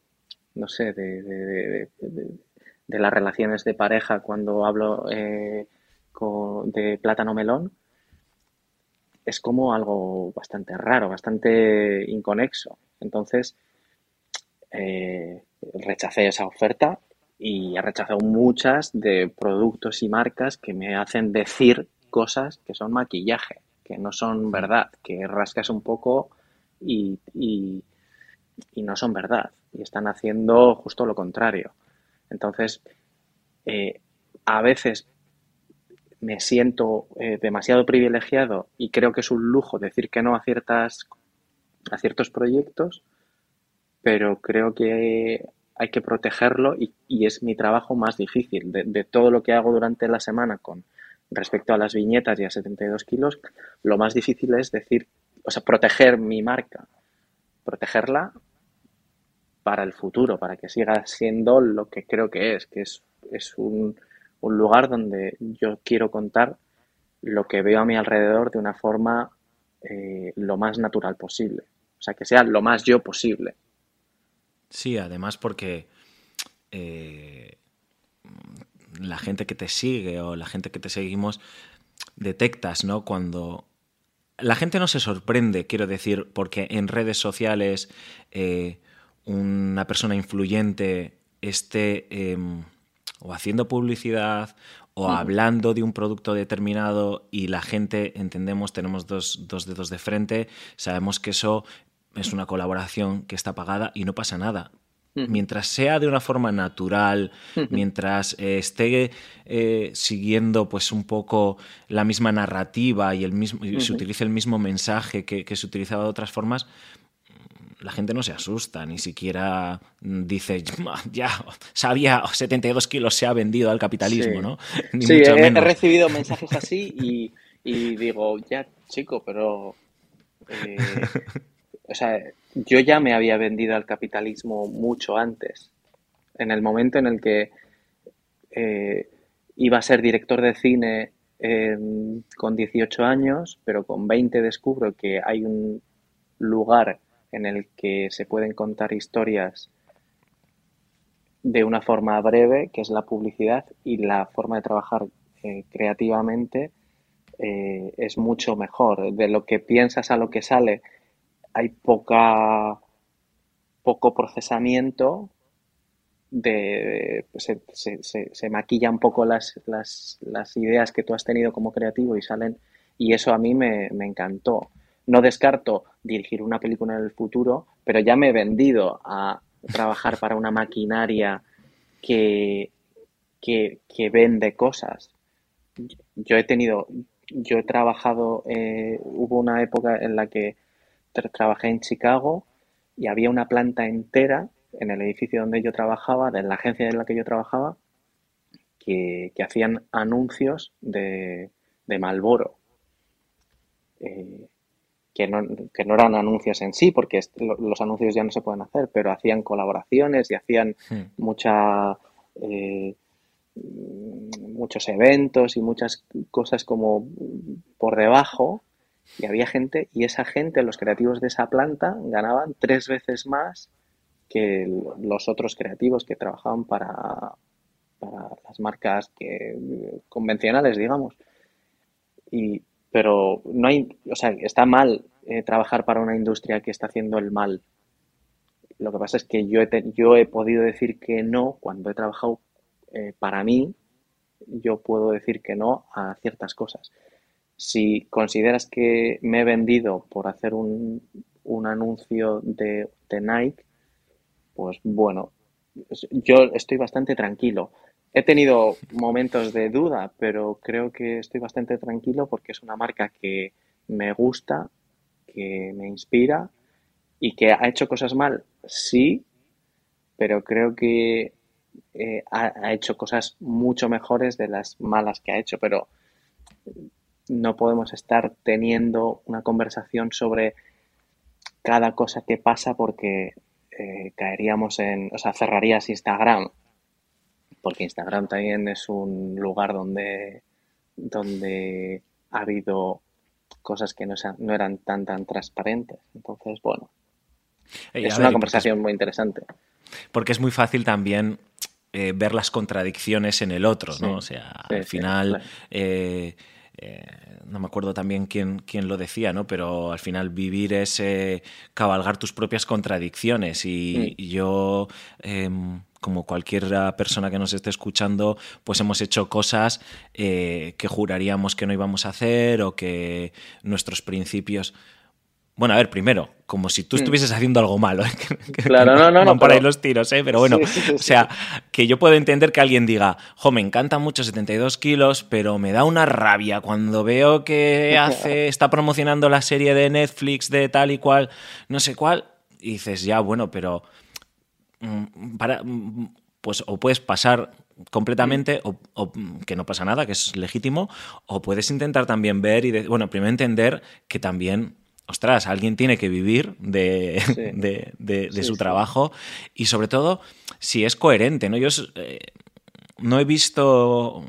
no sé, de, de, de, las relaciones de pareja, cuando hablo eh, con, de plátano melón, es como algo bastante raro, bastante inconexo. Entonces, eh, rechacé esa oferta y he rechazado muchas de productos y marcas que me hacen decir cosas que son maquillaje, que no son verdad, que rascas un poco y, no son verdad. Y están haciendo justo lo contrario. Entonces, eh, a veces me siento eh, demasiado privilegiado y creo que es un lujo decir que no a ciertas a ciertos proyectos, pero creo que hay que protegerlo y, es mi trabajo más difícil. De, todo lo que hago durante la semana con respecto a las viñetas y a 72 kilos, lo más difícil es decir, o sea, proteger mi marca, protegerla para el futuro, para que siga siendo lo que creo que es, que es, es un, un lugar donde yo quiero contar lo que veo a mi alrededor de una forma eh, lo más natural posible. O sea, que sea lo más yo posible. Sí, además porque eh, la gente que te sigue o la gente que te seguimos detectas, ¿no? Cuando la gente no se sorprende, quiero decir, porque en redes sociales eh, una persona influyente esté em, o haciendo publicidad o hablando de un producto determinado y la gente, entendemos, tenemos dos, dedos de frente, sabemos que eso es una colaboración que está pagada y no pasa nada. Mientras sea de una forma natural, mientras eh, esté eh, siguiendo pues un poco la misma narrativa y, el mismo, se utilice el mismo mensaje que, que se utilizaba de otras formas, la gente no se asusta, ni siquiera dice, ya, sabía, 72 kilos se ha vendido al capitalismo, ¿no? Ni sí, he, recibido mensajes así y, digo, ya, chico, pero... Eh, o sea, yo ya me había vendido al capitalismo mucho antes. En el momento en el que eh, iba a ser director de cine con 18 años, pero con 20 descubro que hay un lugar en el que se pueden contar historias de una forma breve, que es la publicidad, y la forma de trabajar eh, creativamente eh, es mucho mejor. De lo que piensas a lo que sale hay poca poco procesamiento de pues, se, se, se, maquilla un poco las, las, las, ideas que tú has tenido como creativo y salen y eso a mí me, me encantó no descarto dirigir una película en el futuro, pero ya me he vendido a trabajar para una maquinaria que, que, vende cosas. Yo he tenido, yo he trabajado, eh, hubo una época en la que trabajé en Chicago y había una planta entera en el edificio donde yo trabajaba, de la agencia en la que yo trabajaba, que, hacían anuncios de, de Malboro. Eh, que no, que no, eran anuncios en sí, porque los anuncios ya no se pueden hacer, pero hacían colaboraciones y hacían hmm. mucha, eh, muchos eventos y muchas cosas como por debajo. Y había gente, y esa gente, los creativos de esa planta, ganaban tres veces más que los otros creativos que trabajaban para, para las marcas que, convencionales, digamos. Y, pero no hay, o sea, está mal eh, trabajar para una industria que está haciendo el mal. Lo que pasa es que yo he, yo he podido decir que no cuando he trabajado eh, para mí, yo puedo decir que no a ciertas cosas. Si consideras que me he vendido por hacer un, un anuncio de, de Nike, pues bueno, yo estoy bastante tranquilo. He tenido momentos de duda, pero creo que estoy bastante tranquilo porque es una marca que me gusta, que me inspira y que ha hecho cosas mal, sí, pero creo que eh, ha, hecho cosas mucho mejores de las malas que ha hecho, pero no podemos estar teniendo una conversación sobre cada cosa que pasa porque eh, caeríamos en, o sea, cerrarías Instagram, porque Instagram también es un lugar donde, donde ha habido cosas que no, no eran tan, tan transparentes. Entonces, bueno, es una conversación muy interesante. Porque es muy fácil también eh, ver las contradicciones en el otro, ¿no? o sea, al final... Eh, eh, no me acuerdo también quién, quién, lo decía, ¿no? Pero al final vivir es cabalgar tus propias contradicciones y, yo, em, como cualquier persona que nos esté escuchando, pues hemos hecho cosas que juraríamos que no íbamos a hacer o que nuestros principios bueno, a ver, primero, como si tú mm. estuvieses haciendo algo malo. ¿eh? claro, no, no, no. Por ahí los tiros, ¿eh? Pero bueno, o sea, que yo puedo entender que alguien diga, jo, me encanta mucho 72 kilos, pero me da una rabia cuando veo que hace, está promocionando la serie de Netflix de tal y cual, no sé cuál, y dices, ya, bueno, pero. Mm, para, mm, pues o puedes pasar completamente o, que no pasa nada, que es legítimo, o puedes intentar también ver y, bueno, primero entender que también ostras, alguien tiene que vivir de, de, su trabajo y sobre todo si es coherente, ¿no? Yo eh, no he visto,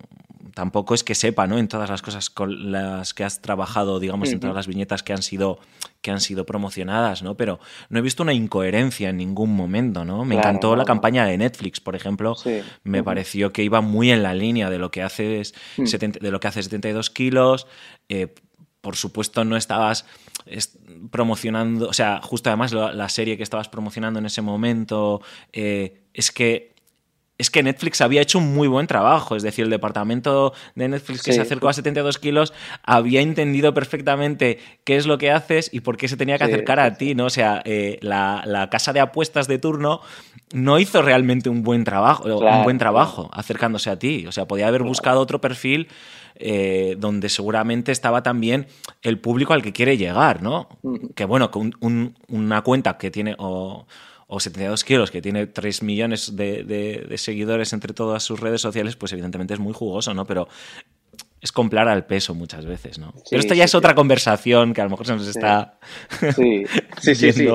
tampoco es que sepa, ¿no? En todas las cosas con las que has trabajado, digamos, en todas las viñetas que han sido que han sido promocionadas, ¿no? Pero no he visto una incoherencia en ningún momento, ¿no? Me encantó la campaña de Netflix, por ejemplo. Me pareció que iba muy en la línea de lo que haces, mm. de lo que hace 72 kilos. Eh, por supuesto, no estabas promocionando, o sea, justo además la, serie que estabas promocionando en ese momento, eh, es que es que Netflix había hecho un muy buen trabajo. Es decir, el departamento de Netflix que se acercó a 72 kilos había entendido perfectamente qué es lo que haces y por qué se tenía que acercar a ti, ¿no? O sea, eh, la, casa de apuestas de turno no hizo realmente un buen trabajo, un buen trabajo acercándose a ti. O sea, podía haber buscado otro perfil eh, donde seguramente estaba también el público al que quiere llegar, ¿no? Que bueno, una cuenta que tiene o, 72 kilos, que tiene 3 millones de, seguidores entre todas sus redes sociales, pues evidentemente es muy jugoso, ¿no? Pero es comprar al peso muchas veces, ¿no? pero esto ya es otra conversación que a lo mejor se nos está. Sí, sí, sí, sí.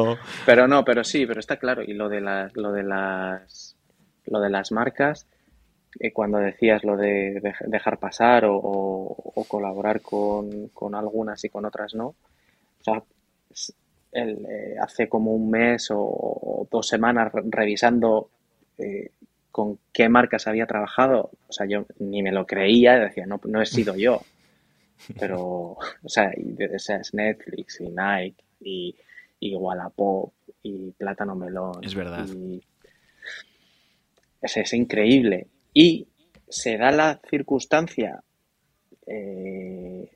Pero no, pero sí, pero está claro. Y lo de las, lo de las, lo de las marcas, eh, cuando decías lo de dejar pasar o, colaborar con, algunas y con otras no. O sea, eh, hace como un mes o, dos semanas revisando eh, con qué marcas había trabajado, o sea, yo ni me lo creía, decía, no, no he sido yo. Pero, o sea, es Netflix y Nike y, y Wallapop y Plátano Melón. Es verdad. es increíble. Y se da la circunstancia eh,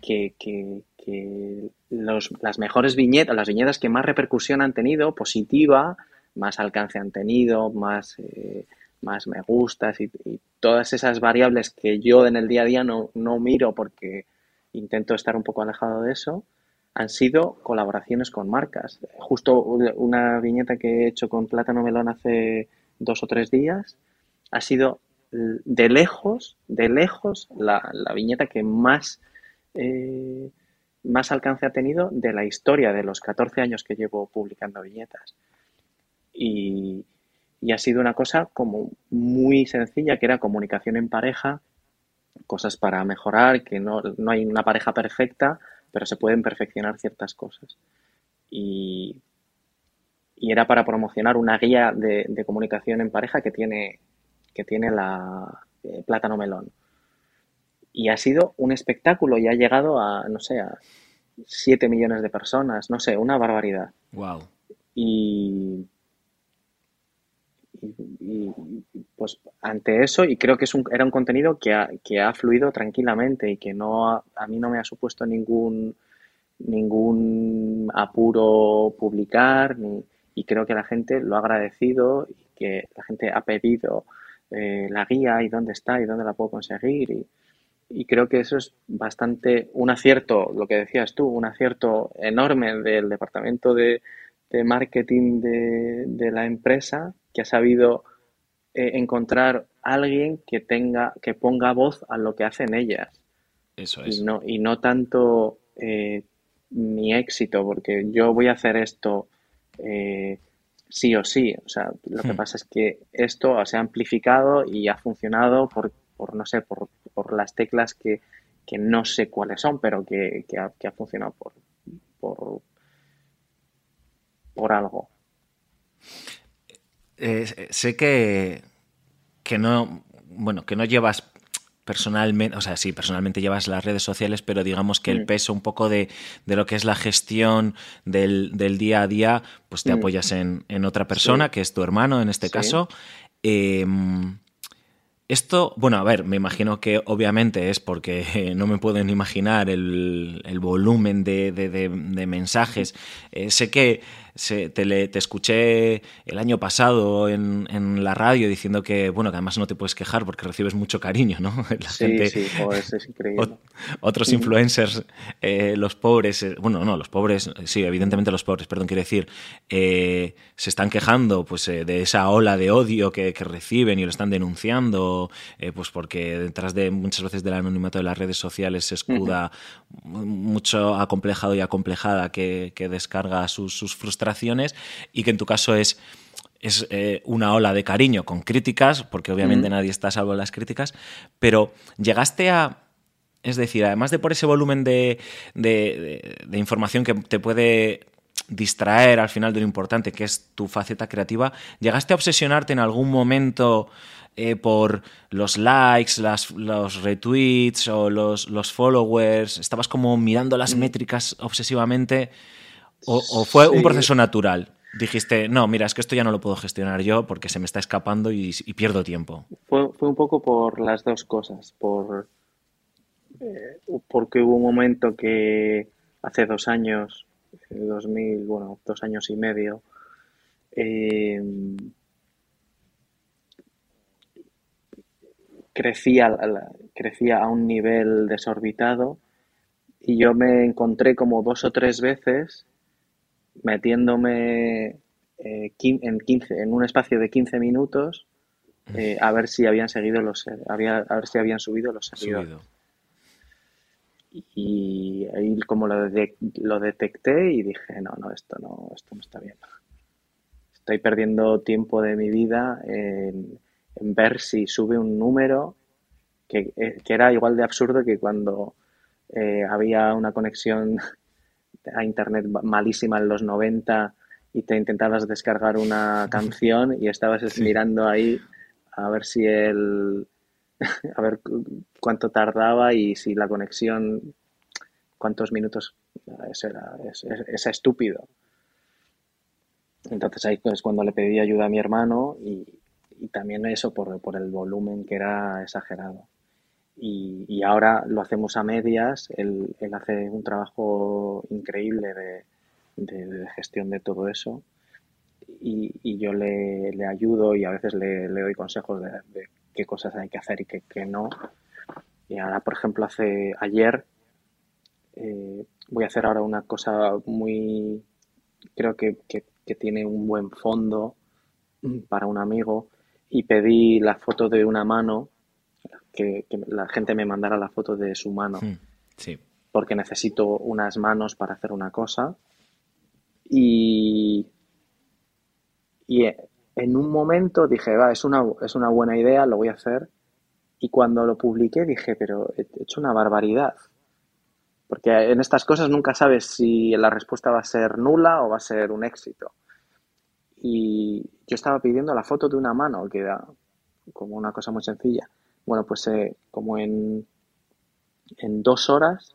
que, las mejores viñetas, las viñetas que más repercusión han tenido, positiva, más alcance han tenido, más, eh, más me gustas y, todas esas variables que yo en el día a día no, no miro porque intento estar un poco alejado de eso, han sido colaboraciones con marcas. Justo una viñeta que he hecho con Plátano Melón hace dos o tres días ha sido de lejos, de lejos, la, viñeta que más, eh, más alcance ha tenido de la historia de los 14 años que llevo publicando viñetas. Y, y ha sido una cosa como muy sencilla, que era comunicación en pareja, cosas para mejorar, que no, no hay una pareja perfecta, pero se pueden perfeccionar ciertas cosas. Y, y era para promocionar una guía de, comunicación en pareja que tiene, que tiene la eh, Plátano Melón. Y ha sido un espectáculo y ha llegado a, no sé, a 7 millones de personas, no sé, una barbaridad. Wow. Y, pues ante eso, y creo que es un, era un contenido que ha, que ha fluido tranquilamente y que no a mí no me ha supuesto ningún ningún apuro publicar y creo que la gente lo ha agradecido y que la gente ha pedido eh, la guía y dónde está y dónde la puedo conseguir y, y creo que eso es bastante un acierto, lo que decías tú, un acierto enorme del departamento de, de marketing de, de, la empresa que ha sabido eh, encontrar alguien que tenga, que ponga voz a lo que hacen ellas. Eso es. Y no, y no tanto eh, mi éxito, porque yo voy a hacer esto eh, sí o sí. O sea, lo que hmm. pasa es que esto se ha amplificado y ha funcionado por, por no sé, por, por las teclas que, que, no sé cuáles son, pero que, que, ha, que ha, funcionado por, por, por algo. Eh, sé que, que no, bueno, que no llevas personalmente, o sea, sí, personalmente llevas las redes sociales, pero digamos que el mm. peso un poco de, de lo que es la gestión del, del, día a día, pues te mm. apoyas en, en, otra persona, que es tu hermano en este caso. Eh, esto, bueno, a ver, me imagino que obviamente es porque no me pueden imaginar el, el volumen de, de, de, mensajes. Eh, sé que se, te, le, te, escuché el año pasado en, en, la radio diciendo que, bueno, que además no te puedes quejar porque recibes mucho cariño, ¿no? La sí, gente, sí, pues es increíble. otros influencers, eh, los pobres, eh, bueno, no, los pobres, sí, evidentemente los pobres, perdón, quiero decir, eh, se están quejando pues eh, de esa ola de odio que, que reciben y lo están denunciando, eh, pues porque detrás de muchas veces del anonimato de las redes sociales se escuda uh -huh. mucho acomplejado y acomplejada que, que descarga sus, sus frustraciones y que en tu caso es, es eh, una ola de cariño con críticas, porque obviamente mm. nadie está salvo de las críticas, pero llegaste a... Es decir, además de por ese volumen de, de, de, de información que te puede distraer al final de lo importante que es tu faceta creativa, ¿llegaste a obsesionarte en algún momento eh, por los likes, las, los retweets o los, los, followers? ¿Estabas como mirando las mm. métricas obsesivamente? ¿O, o fue un proceso natural? Dijiste, no, mira, es que esto ya no lo puedo gestionar yo porque se me está escapando y, y pierdo tiempo. Fue, fue, un poco por las dos cosas. Por, eh, porque hubo un momento que hace dos años, 2000, bueno, dos años y medio, eh, crecía, crecía a un nivel desorbitado y yo me encontré como dos o tres veces metiéndome eh, en, 15, en un espacio de 15 minutos eh, a ver si habían seguido los había, a ver si habían subido los seguidores. Subido. Y ahí como lo, de, lo detecté y dije, no, no, esto no, esto no está bien. Estoy perdiendo tiempo de mi vida en, en ver si sube un número que, eh, que, era igual de absurdo que cuando eh, había una conexión a internet malísima en los 90 y te intentabas descargar una canción y estabas sí. mirando ahí a ver si el a ver cuánto tardaba y si la conexión cuántos minutos es, era, es, es, es estúpido. Entonces ahí es cuando le pedí ayuda a mi hermano y, y también eso por, por, el volumen que era exagerado y, y, ahora lo hacemos a medias. Él, él hace un trabajo increíble de, de, de, gestión de todo eso y, y yo le, le, ayudo y a veces le, le doy consejos de, de, qué cosas hay que hacer y qué, qué no. Y ahora, por ejemplo, hace ayer eh, voy a hacer ahora una cosa muy, creo que, que, que tiene un buen fondo para un amigo y pedí la foto de una mano que, que, la gente me mandara la foto de su mano. Hmm, sí. Porque necesito unas manos para hacer una cosa. Y, y en un momento dije, va, es una, es una buena idea, lo voy a hacer. Y cuando lo publiqué dije, pero he hecho una barbaridad. porque en estas cosas nunca sabes si la respuesta va a ser nula o va a ser un éxito. Y yo estaba pidiendo la foto de una mano, que era como una cosa muy sencilla. Bueno, pues eh, como en, en dos horas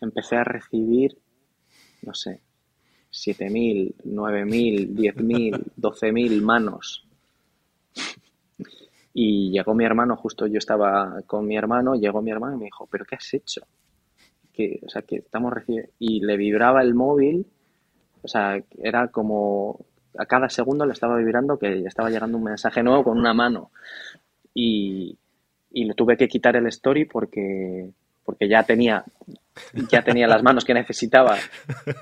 empecé a recibir, no sé, 7.000, 9.000, 10.000, 12.000 manos. Y llegó mi hermano, justo yo estaba con mi hermano, llegó mi hermano y me dijo, ¿pero qué has hecho? Que, o sea, que estamos recibiendo... Y le vibraba el móvil, o sea, era como a cada segundo le estaba vibrando que le estaba llegando un mensaje nuevo con una mano. Y, y le tuve que quitar el story porque, porque ya tenía ya tenía las manos que necesitaba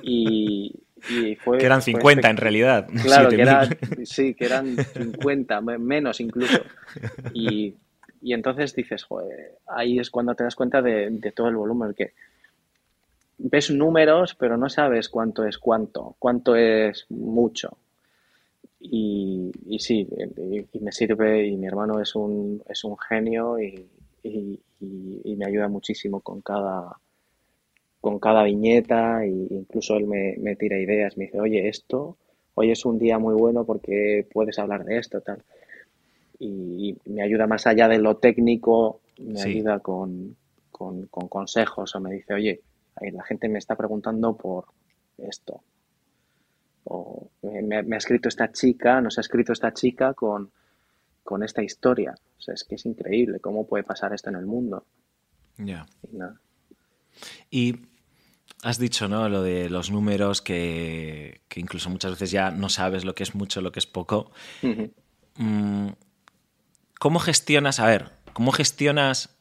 y, fue, que eran 50 en realidad. Claro, que eran, sí, que eran 50, menos incluso. Y, y entonces dices, joder, ahí es cuando te das cuenta de, de, todo el volumen, que ves números, pero no sabes cuánto es cuánto, cuánto es mucho. Y, y sí, y, me sirve, y mi hermano es un, es un genio y, y me ayuda muchísimo con cada, con cada viñeta e incluso él me, tira ideas, me dice, oye, esto, hoy es un día muy bueno porque puedes hablar de esto, tal. Y, me ayuda más allá de lo técnico, me ayuda con, consejos o me dice, oye, la gente me está preguntando por esto. O me, ha escrito esta chica, nos ha escrito esta chica con, con esta historia. O sea, es que es increíble cómo puede pasar esto en el mundo. Ya. Y, Has dicho, ¿no? Lo de los números, que, incluso muchas veces ya no sabes lo que es mucho, lo que es poco. Mm, ¿Cómo gestionas, a ver, cómo gestionas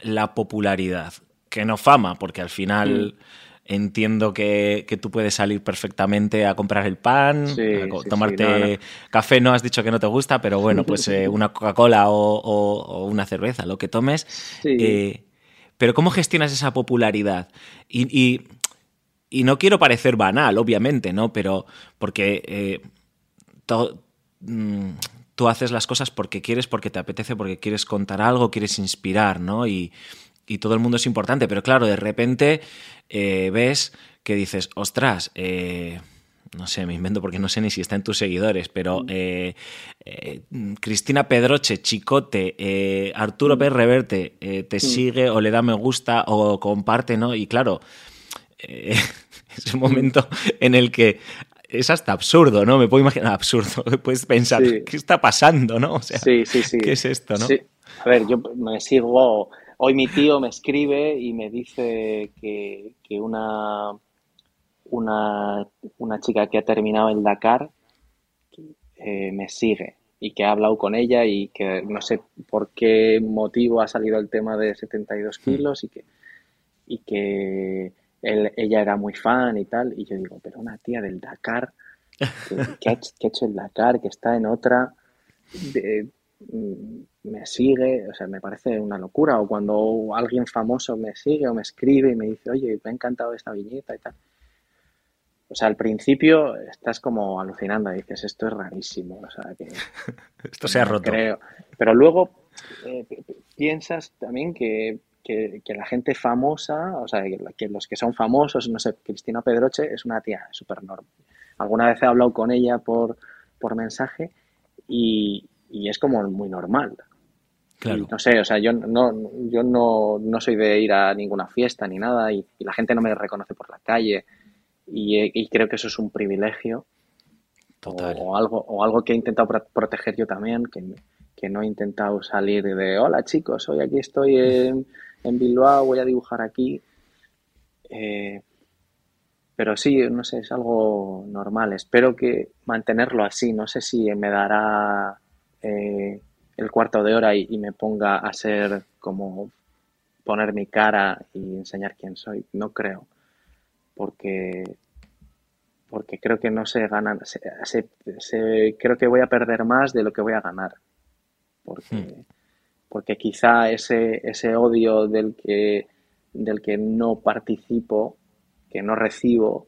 la popularidad? Que no fama, porque al final mm. Entiendo que, tú puedes salir perfectamente a comprar el pan, a tomarte café, no has dicho que no te gusta, pero bueno, pues eh, una Coca-Cola o, una cerveza, lo que tomes. Eh, pero ¿cómo gestionas esa popularidad? Y, no quiero parecer banal, obviamente, ¿no? Pero porque eh, mm, tú haces las cosas porque quieres, porque te apetece, porque quieres contar algo, quieres inspirar, ¿no? Y, todo el mundo es importante, pero claro, de repente eh, ves que dices, ostras, eh, no sé, me invento porque no sé ni si está en tus seguidores, pero mm. eh, eh, Cristina Pedroche, Chicote, eh, Arturo mm. Pérez Reverte te mm. sigue o le da me gusta o comparte, ¿no? Y claro, es un momento en el que es hasta absurdo, ¿no? Me puedo imaginar absurdo. Puedes pensar, ¿qué está pasando, no? O sea, sí, sí, sí. ¿qué es esto, no? A ver, yo me sigo. Hoy mi tío me escribe y me dice que una una, una chica que ha terminado el Dakar eh, me sigue y que ha hablado con ella y que no sé por qué motivo ha salido el tema de 72 hmm. kilos y que, y que ella era muy fan y tal. Y yo digo, pero una tía del Dakar, que, ha, hecho el Dakar, que está en otra, me sigue, o sea, me parece una locura. O cuando alguien famoso me sigue o me escribe y me dice, oye, me ha encantado esta viñeta y tal. O sea, al principio estás como alucinando, dices, esto es rarísimo, o sea, que... esto se ha roto. Creo. Pero luego eh, piensas también que, la gente famosa, o sea, que, los que son famosos, no sé, Cristina Pedroche es una tía súper normal. Alguna vez he hablado con ella por, por mensaje y, es como muy normal. Claro. no sé, o sea, yo no, yo no, no soy de ir a ninguna fiesta ni nada y, y la gente no me reconoce por la calle y, creo que eso es un privilegio O, algo, o algo que he intentado proteger yo también, que, no he intentado salir de hola chicos, hoy aquí estoy en, en Bilbao, voy a dibujar aquí. Eh, pero sí, no sé, es algo normal. Espero que mantenerlo así. No sé si me dará eh, el cuarto de hora y, me ponga a ser como poner mi cara y enseñar quién soy. No creo porque, porque creo que no se gana, creo que voy a perder más de lo que voy a ganar. Porque, hmm. porque quizá ese, ese odio del que, del que no participo, que no recibo,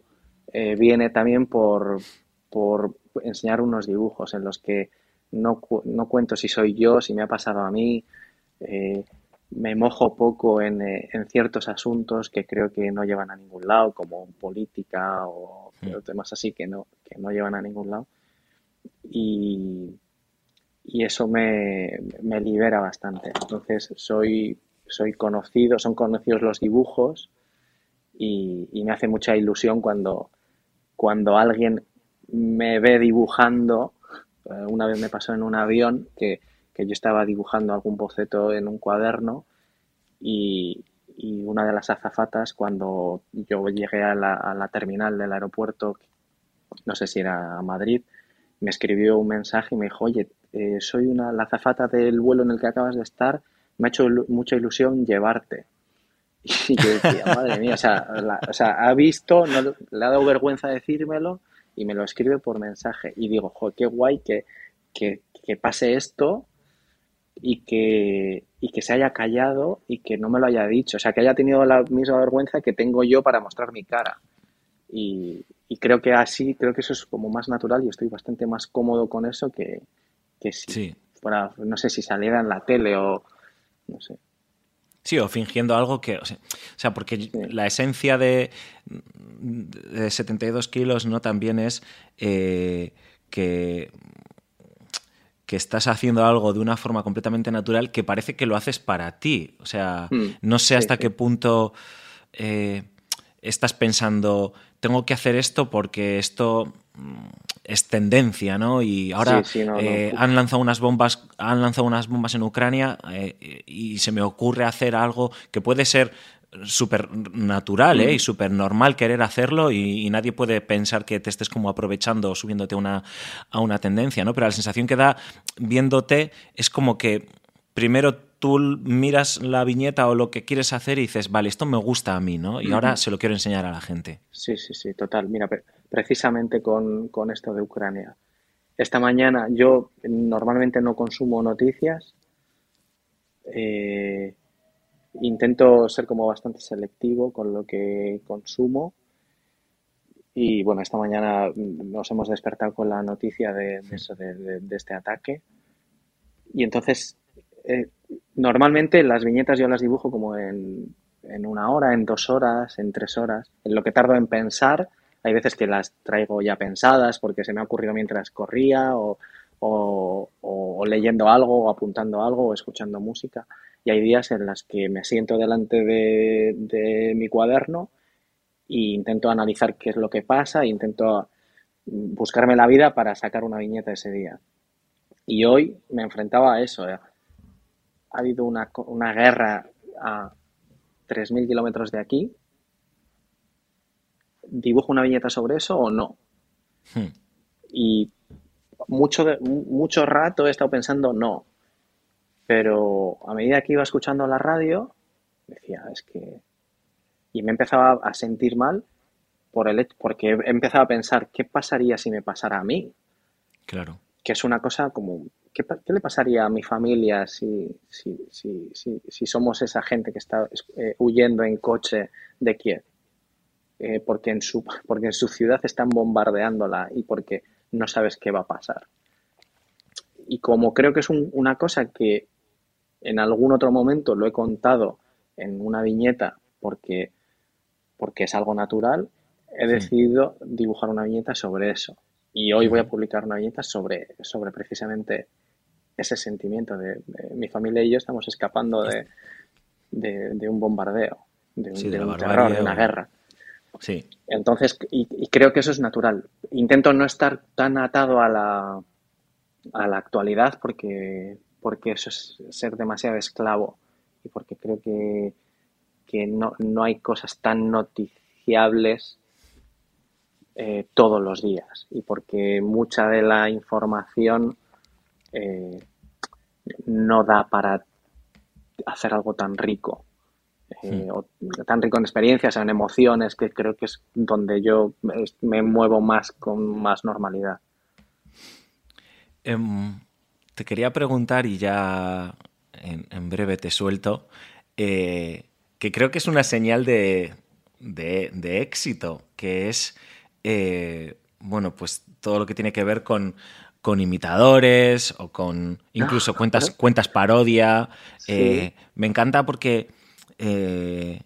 eh, viene también por, por enseñar unos dibujos en los que no, no, cuento si soy yo, si me ha pasado a mí. Eh, me mojo poco en, eh, en, ciertos asuntos que creo que no llevan a ningún lado, como política o mm. temas así que no, que no llevan a ningún lado. Y, y eso me, me, libera bastante. Entonces soy, soy conocido, son conocidos los dibujos y, y me hace mucha ilusión cuando, cuando alguien me ve dibujando. Eh, una vez me pasó en un avión que que yo estaba dibujando algún boceto en un cuaderno y, una de las azafatas cuando yo llegué a la, terminal del aeropuerto, no sé si era a Madrid, me escribió un mensaje y me dijo, oye, eh, soy una, la azafata del vuelo en el que acabas de estar, me ha hecho mucha ilusión llevarte. Y yo decía, madre mía, o sea, ha visto, no, le ha dado vergüenza decírmelo y me lo escribe por mensaje. Y digo, jo, qué guay que, que, que pase esto y que, y que se haya callado y que no me lo haya dicho. O sea, que haya tenido la misma vergüenza que tengo yo para mostrar mi cara. Y, creo que así, creo que eso es como más natural y estoy bastante más cómodo con eso que, que si fuera, no sé si saliera en la tele o no sé. Sí, o fingiendo algo que. O sea, porque la esencia de, de 72 kilos no también es eh, que que estás haciendo algo de una forma completamente natural que parece que lo haces para ti. O sea, hmm. no sé hasta qué punto eh, estás pensando, tengo que hacer esto porque esto mm, es tendencia, ¿no? Y ahora eh, han lanzado unas bombas, han lanzado unas bombas en Ucrania eh, y se me ocurre hacer algo que puede ser súper natural ¿eh? y súper normal querer hacerlo y, nadie puede pensar que te estés como aprovechando o subiéndote una, a una tendencia, ¿no? Pero la sensación que da viéndote es como que primero tú miras la viñeta o lo que quieres hacer y dices, vale, esto me gusta a mí, ¿no? Y ahora se lo quiero enseñar a la gente. Sí, sí, sí, total. Mira, precisamente con, con esto de Ucrania. Esta mañana yo normalmente no consumo noticias. Eh, intento ser como bastante selectivo con lo que consumo. Y bueno, esta mañana nos hemos despertado con la noticia de, eso, de, este ataque. Y entonces, eh, normalmente las viñetas yo las dibujo como en, en, una hora, en dos horas, en tres horas. En lo que tardo en pensar, hay veces que las traigo ya pensadas porque se me ha ocurrido mientras corría o, o, o leyendo algo o apuntando algo o escuchando música y hay días en las que me siento delante de, mi cuaderno e intento analizar qué es lo que pasa, e intento buscarme la vida para sacar una viñeta ese día. Y hoy me enfrentaba a eso. ¿eh? Ha habido una, guerra a 3.000 kilómetros de aquí. ¿Dibujo una viñeta sobre eso o no? Hmm. Y mucho, mucho rato he estado pensando, no, pero a medida que iba escuchando la radio, decía, es que... Y me empezaba a sentir mal por el porque empezaba a pensar, ¿qué pasaría si me pasara a mí? Claro. Que es una cosa como, ¿qué, le pasaría a mi familia si, si, si, si, somos esa gente que está eh, huyendo en coche de Kiev? Eh, porque, en su, porque en su ciudad están bombardeándola y porque no sabes qué va a pasar. Y como creo que es una cosa que en algún otro momento lo he contado en una viñeta porque, porque es algo natural, he decidido dibujar una viñeta sobre eso. Y hoy voy a publicar una viñeta sobre, sobre precisamente ese sentimiento de, mi familia y yo estamos escapando de, de, un bombardeo, de un, terror, de una guerra. Sí. Entonces, y, y, creo que eso es natural. Intento no estar tan atado a la, a la actualidad porque, porque eso es ser demasiado esclavo y porque creo que, no, hay cosas tan noticiables eh, todos los días y porque mucha de la información eh, no da para hacer algo tan rico. Eh, hmm. tan rico en experiencias, en emociones, que creo que es donde yo me muevo más con más normalidad. Em, te quería preguntar, y ya en, breve te suelto, eh, que creo que es una señal de, éxito, que es, eh, bueno, pues todo lo que tiene que ver con, con imitadores o con incluso cuentas, cuentas parodia. Eh, me encanta porque eh,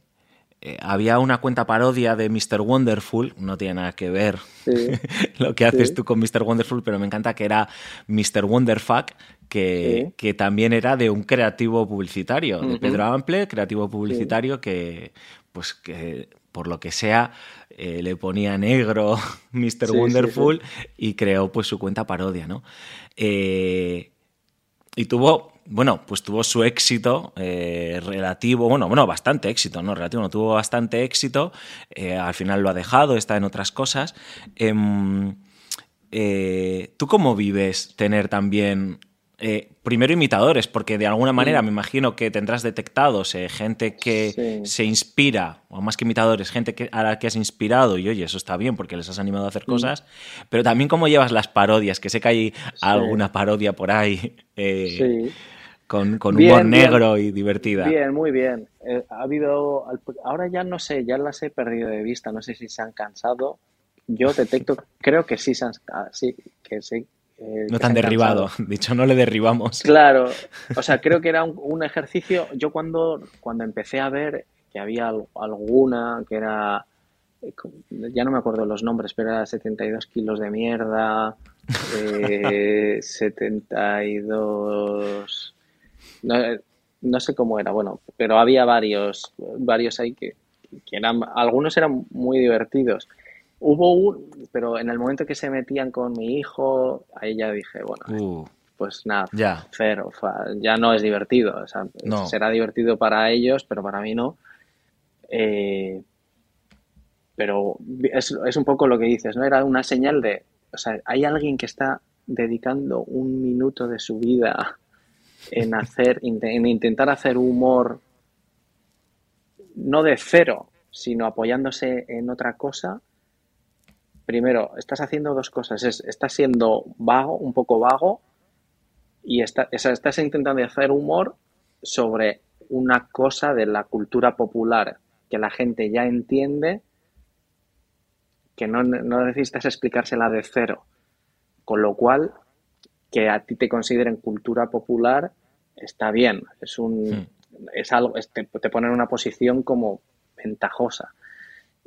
eh, había una cuenta parodia de Mr. Wonderful, no tiene nada que ver lo que haces tú con Mr. Wonderful, pero me encanta que era Mr. Wonderfuck, que, que también era de un creativo publicitario, de Pedro Ample, creativo publicitario que, pues que por lo que sea, eh, le ponía negro Mr. Wonderful y creó pues su cuenta parodia, ¿no? Eh, y tuvo, bueno, pues tuvo su éxito eh, relativo, bueno, bueno, bastante éxito, ¿no? Relativo, no tuvo bastante éxito, al final lo ha dejado, está en otras cosas. Em, ¿Tú cómo vives tener también eh, primero imitadores, porque de alguna manera me imagino que tendrás detectados eh, gente que se inspira, o más que imitadores, gente que, a la que has inspirado, y oye, eso está bien porque les has animado a hacer mm. cosas, pero también cómo llevas las parodias, que sé que hay alguna parodia por ahí eh, con, humor negro y divertida. Bien, muy bien. ha habido, ahora ya no sé, ya las he perdido de vista, no sé si se han cansado. Yo detecto, creo que sí, se han, ah, sí, que sí, eh, no tan derribado, dicho, no le derribamos. Claro, o sea, creo que era un, ejercicio. Yo cuando, cuando empecé a ver que había alguna que era, eh, ya no me acuerdo los nombres, pero era 72 kilos de mierda, 72. Eh, no, sé cómo era, bueno, pero había varios, varios ahí que, que eran, algunos eran muy divertidos. Hubo un, pero en el momento que se metían con mi hijo, ahí ya dije, bueno, uh. pues nada, ya. cero, ya no es divertido. O sea, será divertido para ellos, pero para mí no. Eh, pero es, es, un poco lo que dices, ¿no? Era una señal de, o sea, hay alguien que está dedicando un minuto de su vida en hacer, en intentar hacer humor, no de cero, sino apoyándose en otra cosa primero, estás haciendo dos cosas. estás siendo vago, un poco vago, y estás intentando hacer humor sobre una cosa de la cultura popular que la gente ya entiende, que no, necesitas explicársela de cero. Con lo cual, que a ti te consideren cultura popular está bien. Es un. Hmm. Es algo, te, te pone en una posición como ventajosa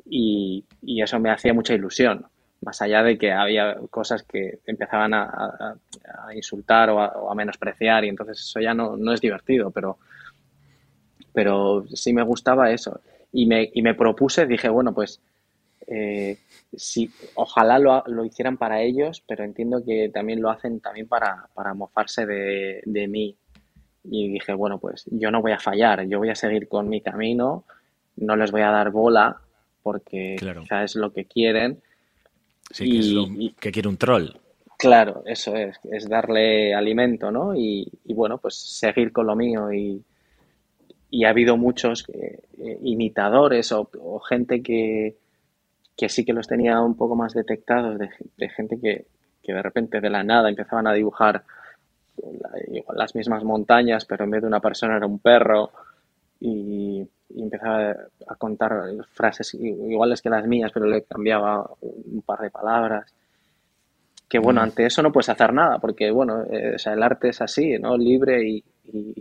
y, eso me hacía mucha ilusión. Más allá de que había cosas que empezaban a, insultar o a, menospreciar y entonces eso ya no, no es divertido, pero, pero sí me gustaba eso. Y me, y me propuse, dije, bueno, pues eh, sí, ojalá lo, lo, hicieran para ellos, pero entiendo que también lo hacen también para, para mofarse de, de, mí. Y dije, bueno, pues yo no voy a fallar, yo voy a seguir con mi camino, no les voy a dar bola porque quizá es lo que quieren. Sí, que, es lo que quiere un troll. Claro, eso es, es darle alimento, ¿no? Y, bueno, pues seguir con lo mío y, y ha habido muchos eh, imitadores o, gente que, que, sí que los tenía un poco más detectados, de, gente que, que, de repente de la nada empezaban a dibujar las mismas montañas, pero en vez de una persona era un perro y, y empezaba a contar frases iguales que las mías, pero le cambiaba un par de palabras. Que bueno, mm. ante eso no puedes hacer nada, porque bueno, eh, el arte es así, ¿no? Libre y,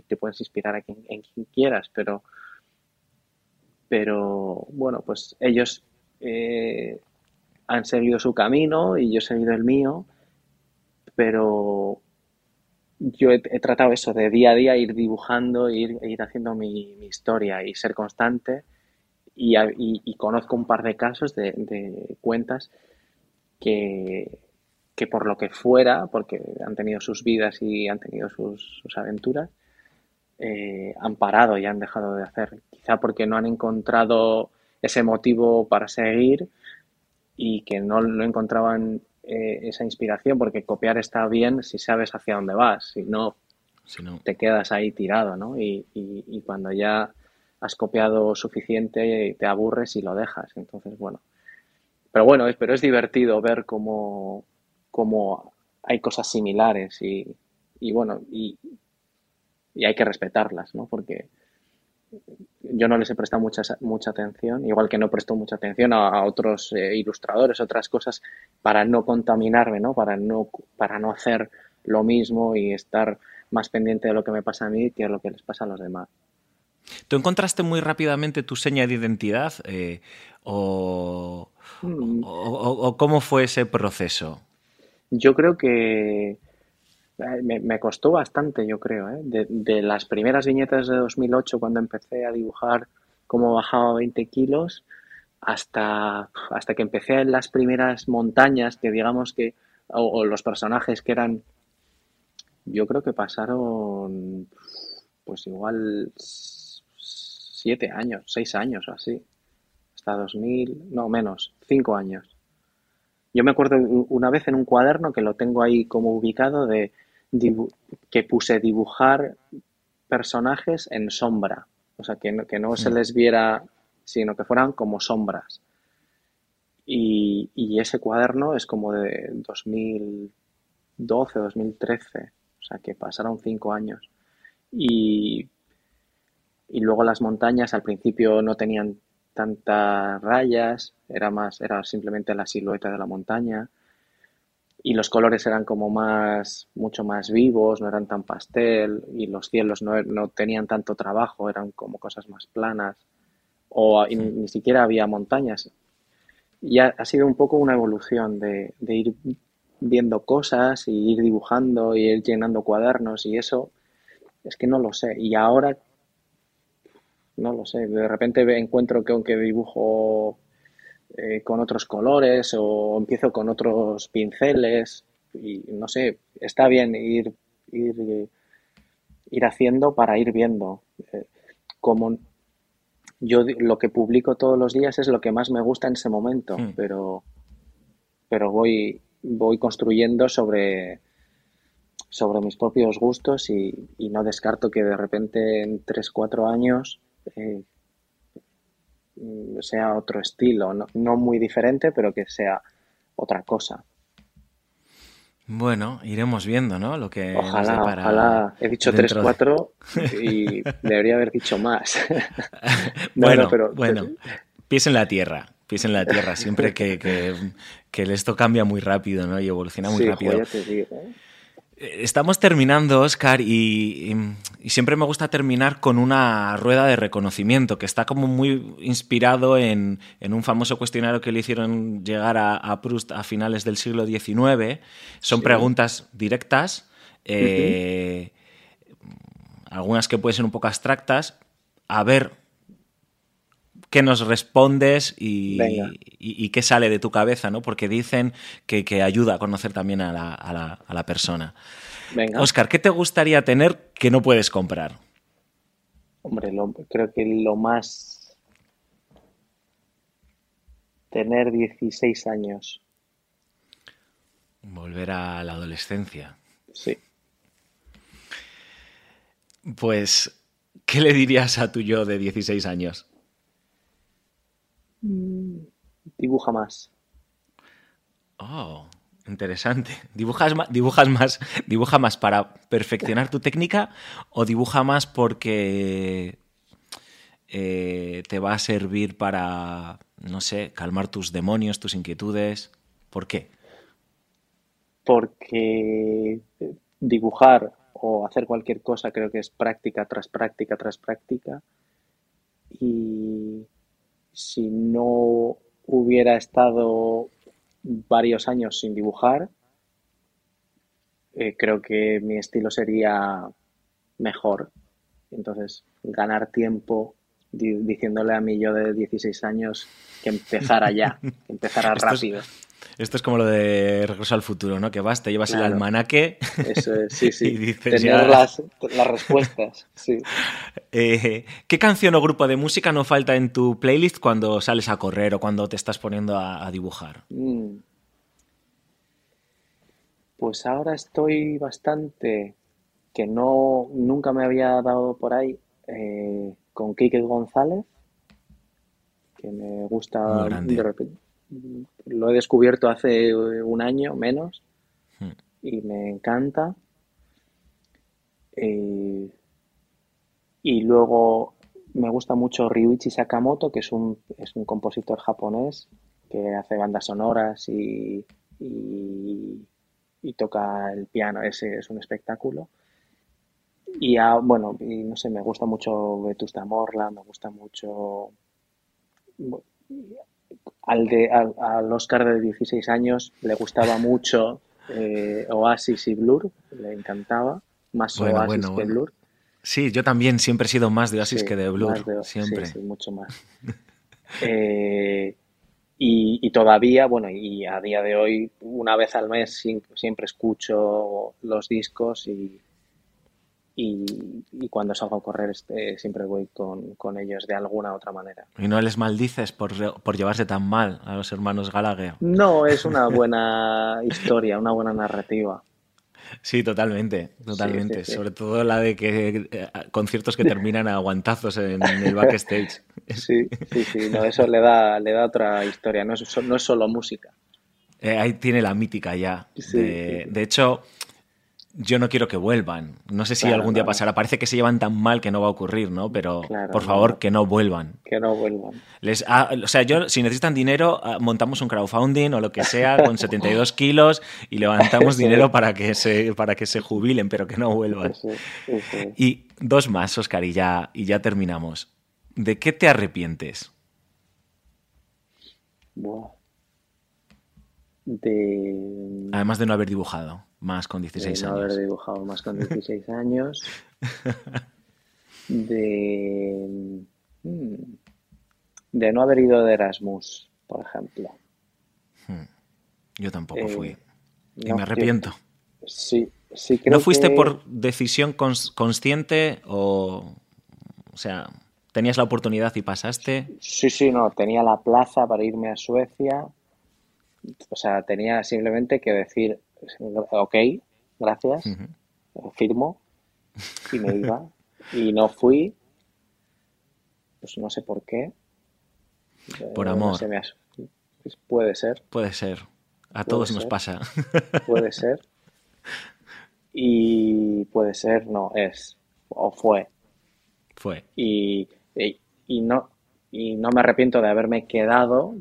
te puedes inspirar a quien, en quien quieras, pero, pero bueno, pues ellos eh, han seguido su camino y yo he seguido el mío, pero yo he, tratado eso de día a día ir dibujando, ir, ir haciendo mi, historia y ser constante. Y, conozco un par de casos de, cuentas que, que, por lo que fuera, porque han tenido sus vidas y han tenido sus, aventuras, eh, han parado y han dejado de hacer. Quizá porque no han encontrado ese motivo para seguir y que no lo encontraban eh, esa inspiración, porque copiar está bien si sabes hacia dónde vas, si no, te quedas ahí tirado, ¿no? Y, cuando ya has copiado suficiente te aburres y lo dejas. Entonces, bueno. Pero bueno, es, pero es divertido ver cómo, cómo hay cosas similares y, y bueno, y, y hay que respetarlas, ¿no? Porque yo no les he prestado mucha, mucha atención, igual que no presto mucha atención a, otros eh, ilustradores, otras cosas, para no contaminarme, ¿no? Para, no, para no hacer lo mismo y estar más pendiente de lo que me pasa a mí que de lo que les pasa a los demás. ¿Tú encontraste muy rápidamente tu seña de identidad eh, o, mm. o, cómo fue ese proceso? Yo creo que me, costó bastante, yo creo. ¿eh? De, las primeras viñetas de 2008, cuando empecé a dibujar cómo bajaba 20 kilos, hasta, hasta que empecé en las primeras montañas, que digamos que, o, los personajes que eran, yo creo que pasaron, pues igual siete años, seis años así, hasta 2000, no menos, cinco años. Yo me acuerdo una vez en un cuaderno que lo tengo ahí como ubicado de que puse dibujar personajes en sombra, o sea, que no, que no se mm. les viera, sino que fueran como sombras. Y, y, ese cuaderno es como de 2012, 2013, o sea, que pasaron cinco años. Y, y luego las montañas al principio no tenían tantas rayas, era más, era simplemente la silueta de la montaña y los colores eran como más, mucho más vivos, no eran tan pastel y los cielos no, no tenían tanto trabajo, eran como cosas más planas o ni, siquiera había montañas. Y ha, sido un poco una evolución de, de, ir viendo cosas y ir dibujando y ir llenando cuadernos y eso es que no lo sé. Y ahora no lo sé, de repente encuentro que aunque dibujo eh, con otros colores o empiezo con otros pinceles y no sé, está bien ir, ir, ir haciendo para ir viendo. Eh, como yo lo que publico todos los días es lo que más me gusta en ese momento, hmm. pero, pero voy, voy construyendo sobre, sobre mis propios gustos y, no descarto que de repente en 3-4 años eh, sea otro estilo, no, muy diferente, pero que sea otra cosa. Bueno, iremos viendo, ¿no? Lo que ojalá, ojalá. He dicho 3-4 y debería haber dicho más. bueno, pero, bueno, pies en la tierra, pies en la tierra, siempre que, que, esto cambia muy rápido, ¿no? Y evoluciona muy rápido. ya te digo, ¿eh? Estamos terminando, Oscar, y, siempre me gusta terminar con una rueda de reconocimiento que está como muy inspirado en, un famoso cuestionario que le hicieron llegar a, Proust a finales del siglo XIX. Son preguntas directas, eh, algunas que pueden ser un poco abstractas. A ver qué nos respondes y, qué sale de tu cabeza, ¿no? Porque dicen que, ayuda a conocer también a la, persona. Venga. Oscar, ¿qué te gustaría tener que no puedes comprar? Hombre, creo que lo más... Tener 16 años. Volver a la adolescencia. Sí. Pues, ¿qué le dirías a tu yo de 16 años? Mm, dibuja más. Oh, interesante. ¿Dibujas más, dibujas más, dibuja más para perfeccionar tu técnica o dibuja más porque eh, te va a servir para, no sé, calmar tus demonios, tus inquietudes? ¿Por qué? Porque dibujar o hacer cualquier cosa creo que es práctica tras práctica tras práctica y si no hubiera estado varios años sin dibujar, eh, creo que mi estilo sería mejor. Entonces, ganar tiempo diciéndole a mí yo de 16 años que empezara ya, que empezara rápido. Esto es como lo de Regreso al Futuro, ¿no? Que vas, te llevas el almanaque. Eso es, sí, sí. y dices las, respuestas, sí. Eh, ¿Qué canción o grupo de música no falta en tu playlist cuando sales a correr o cuando te estás poniendo a, dibujar? Mm. Pues ahora estoy bastante que no nunca me había dado por ahí eh, con Kike González, que me gusta de repente lo he descubierto hace un año menos hmm. y me encanta. Eh, y luego me gusta mucho Ryuichi Sakamoto, que es un, es un compositor japonés que hace bandas sonoras y, y, toca el piano. Ese es un espectáculo. Y bueno, y no sé, me gusta mucho Vetusta Morla, me gusta mucho al, de, al, Oscar de 16 años le gustaba mucho eh, Oasis y Blur, le encantaba, más Oasis que Blur. Sí, yo también siempre he sido más de Oasis que de Blur, siempre. Sí, mucho más. Eh, y, todavía, bueno, y a día de hoy, una vez al mes siempre escucho los discos y, y, cuando salgo a correr este, siempre voy con, ellos de alguna u otra manera. ¿Y no les maldices por, por llevarse tan mal a los hermanos Gallagher? No, es una buena historia, una buena narrativa. Sí, totalmente, totalmente. Sobre todo la de que eh, conciertos que terminan a guantazos en el backstage. Sí, sí, sí. No, eso le da, le da otra historia. No es, no es solo música. Eh, ahí tiene la mítica ya. de, de hecho, yo no quiero que vuelvan. No sé si algún día pasará. Parece que se llevan tan mal que no va a ocurrir, ¿no? Pero por favor, que no vuelvan. Que no vuelvan. Les, o sea, yo, si necesitan dinero, ah, montamos un crowdfunding o lo que sea con 72 kilos y levantamos dinero para que, se, para que se jubilen, pero que no vuelvan. y dos más, Oscar, y ya, y ya terminamos. ¿De qué te arrepientes? De... Además de no haber dibujado. Más con 16 de no haber dibujado más con 16 años. De. Mm, de no haber ido de Erasmus, por ejemplo. Hmm. Yo tampoco fui. Eh, y me arrepiento. sí, sí creo ¿No fuiste por decisión consciente o. O sea, tenías la oportunidad y pasaste? Sí, sí, no. Tenía la plaza para irme a Suecia. O sea, tenía simplemente que decir, ok, gracias, firmo y me iba. y no fui, pues no sé por qué. Por amor. Pues puede ser. Puede ser. A todos nos pasa. Puede ser. Y puede ser, no, es. O fue. Fue. Y, y, no, y no me arrepiento de haberme quedado,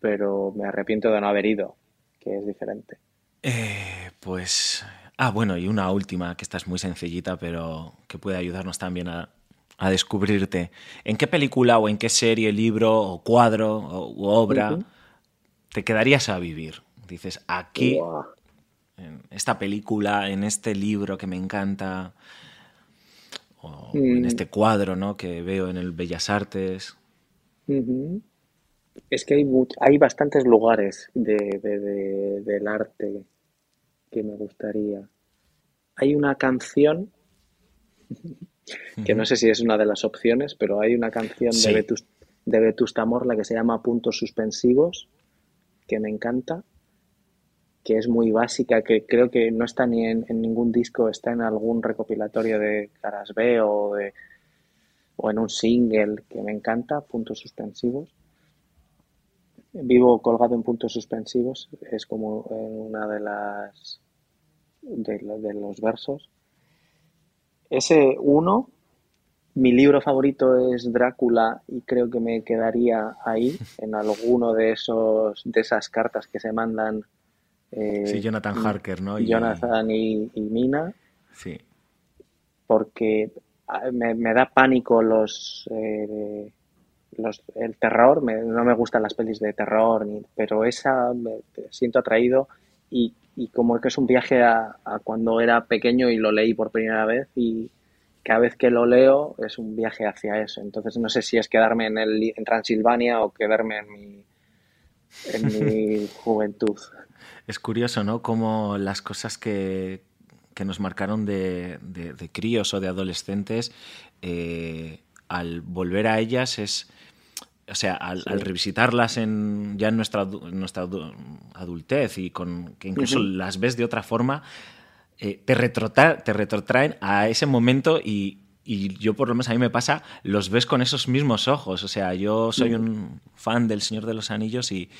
pero me arrepiento de no haber ido, que es diferente. Eh, pues. Ah, bueno, y una última, que esta es muy sencillita, pero que puede ayudarnos también a, descubrirte. ¿En qué película o en qué serie, libro o cuadro o obra te quedarías a vivir? Dices, aquí, en esta película, en este libro que me encanta, o en mm. este cuadro ¿no? que veo en el Bellas Artes. Es que hay, hay bastantes lugares de, del arte que me gustaría. Hay una canción, que no sé si es una de las opciones, pero hay una canción de, Vetus, de Vetusta Morla que se llama Puntos Suspensivos, que me encanta, que es muy básica, que creo que no está ni en, ningún disco, está en algún recopilatorio de Caras B o, de, o en un single que me encanta, Puntos Suspensivos. Vivo colgado en puntos suspensivos, es como eh, una de las de, los versos. Ese uno, mi libro favorito es Drácula y creo que me quedaría ahí en alguno de esos de esas cartas que se mandan. Eh, sí, Jonathan Harker, ¿no? Jonathan y, Mina. Sí. Porque ah, me, da pánico los, eh, los el terror. no me gustan las pelis de terror, pero esa me siento atraído y y como que es un viaje a, cuando era pequeño y lo leí por primera vez y cada vez que lo leo es un viaje hacia eso. Entonces no sé si es quedarme en, el, en Transilvania o quedarme en mi, en mi juventud. Es curioso, ¿no? Como las cosas que, que nos marcaron de, de, críos o de adolescentes, eh, al volver a ellas es o sea, al, revisitarlas en, ya en nuestra, nuestra adultez y con que incluso las ves de otra forma, eh, te, te retrotraen a ese momento y, yo por lo menos a mí me pasa, los ves con esos mismos ojos. O sea, yo soy un fan del Señor de los Anillos y,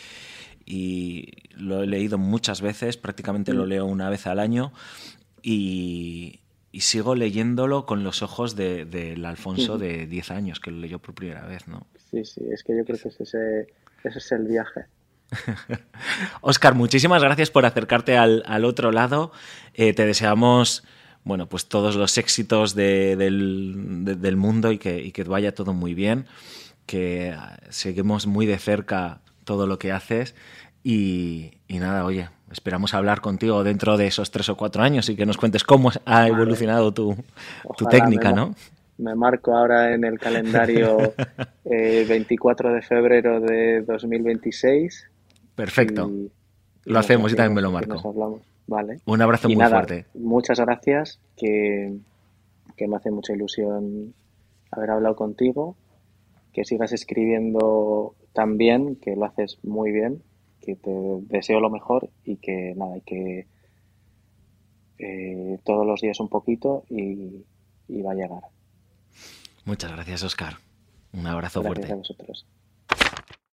lo he leído muchas veces, prácticamente lo leo una vez al año y, sigo leyéndolo con los ojos del de, Alfonso de 10 años, que lo leyó por primera vez, ¿no? Sí, sí, es que yo creo que ese, ese es el viaje. Oscar, muchísimas gracias por acercarte al, otro lado. Eh, te deseamos bueno, pues todos los éxitos del, mundo y que, que vaya todo muy bien, que seguimos muy de cerca todo lo que haces y, nada, oye, esperamos hablar contigo dentro de esos tres o cuatro años y que nos cuentes cómo ha evolucionado tu, técnica, ¿no? Me marco ahora en el calendario 24 eh, de febrero de 2026. Perfecto. lo hacemos, y también me lo marco. Vale. Un abrazo muy fuerte. Muchas gracias, que, que me hace mucha ilusión haber hablado contigo, que sigas escribiendo tan bien, que lo haces muy bien que te deseo lo mejor y que nada, y que eh, todos los días un poquito y, va a llegar. Muchas gracias, Oscar. Un abrazo fuerte. a vosotros.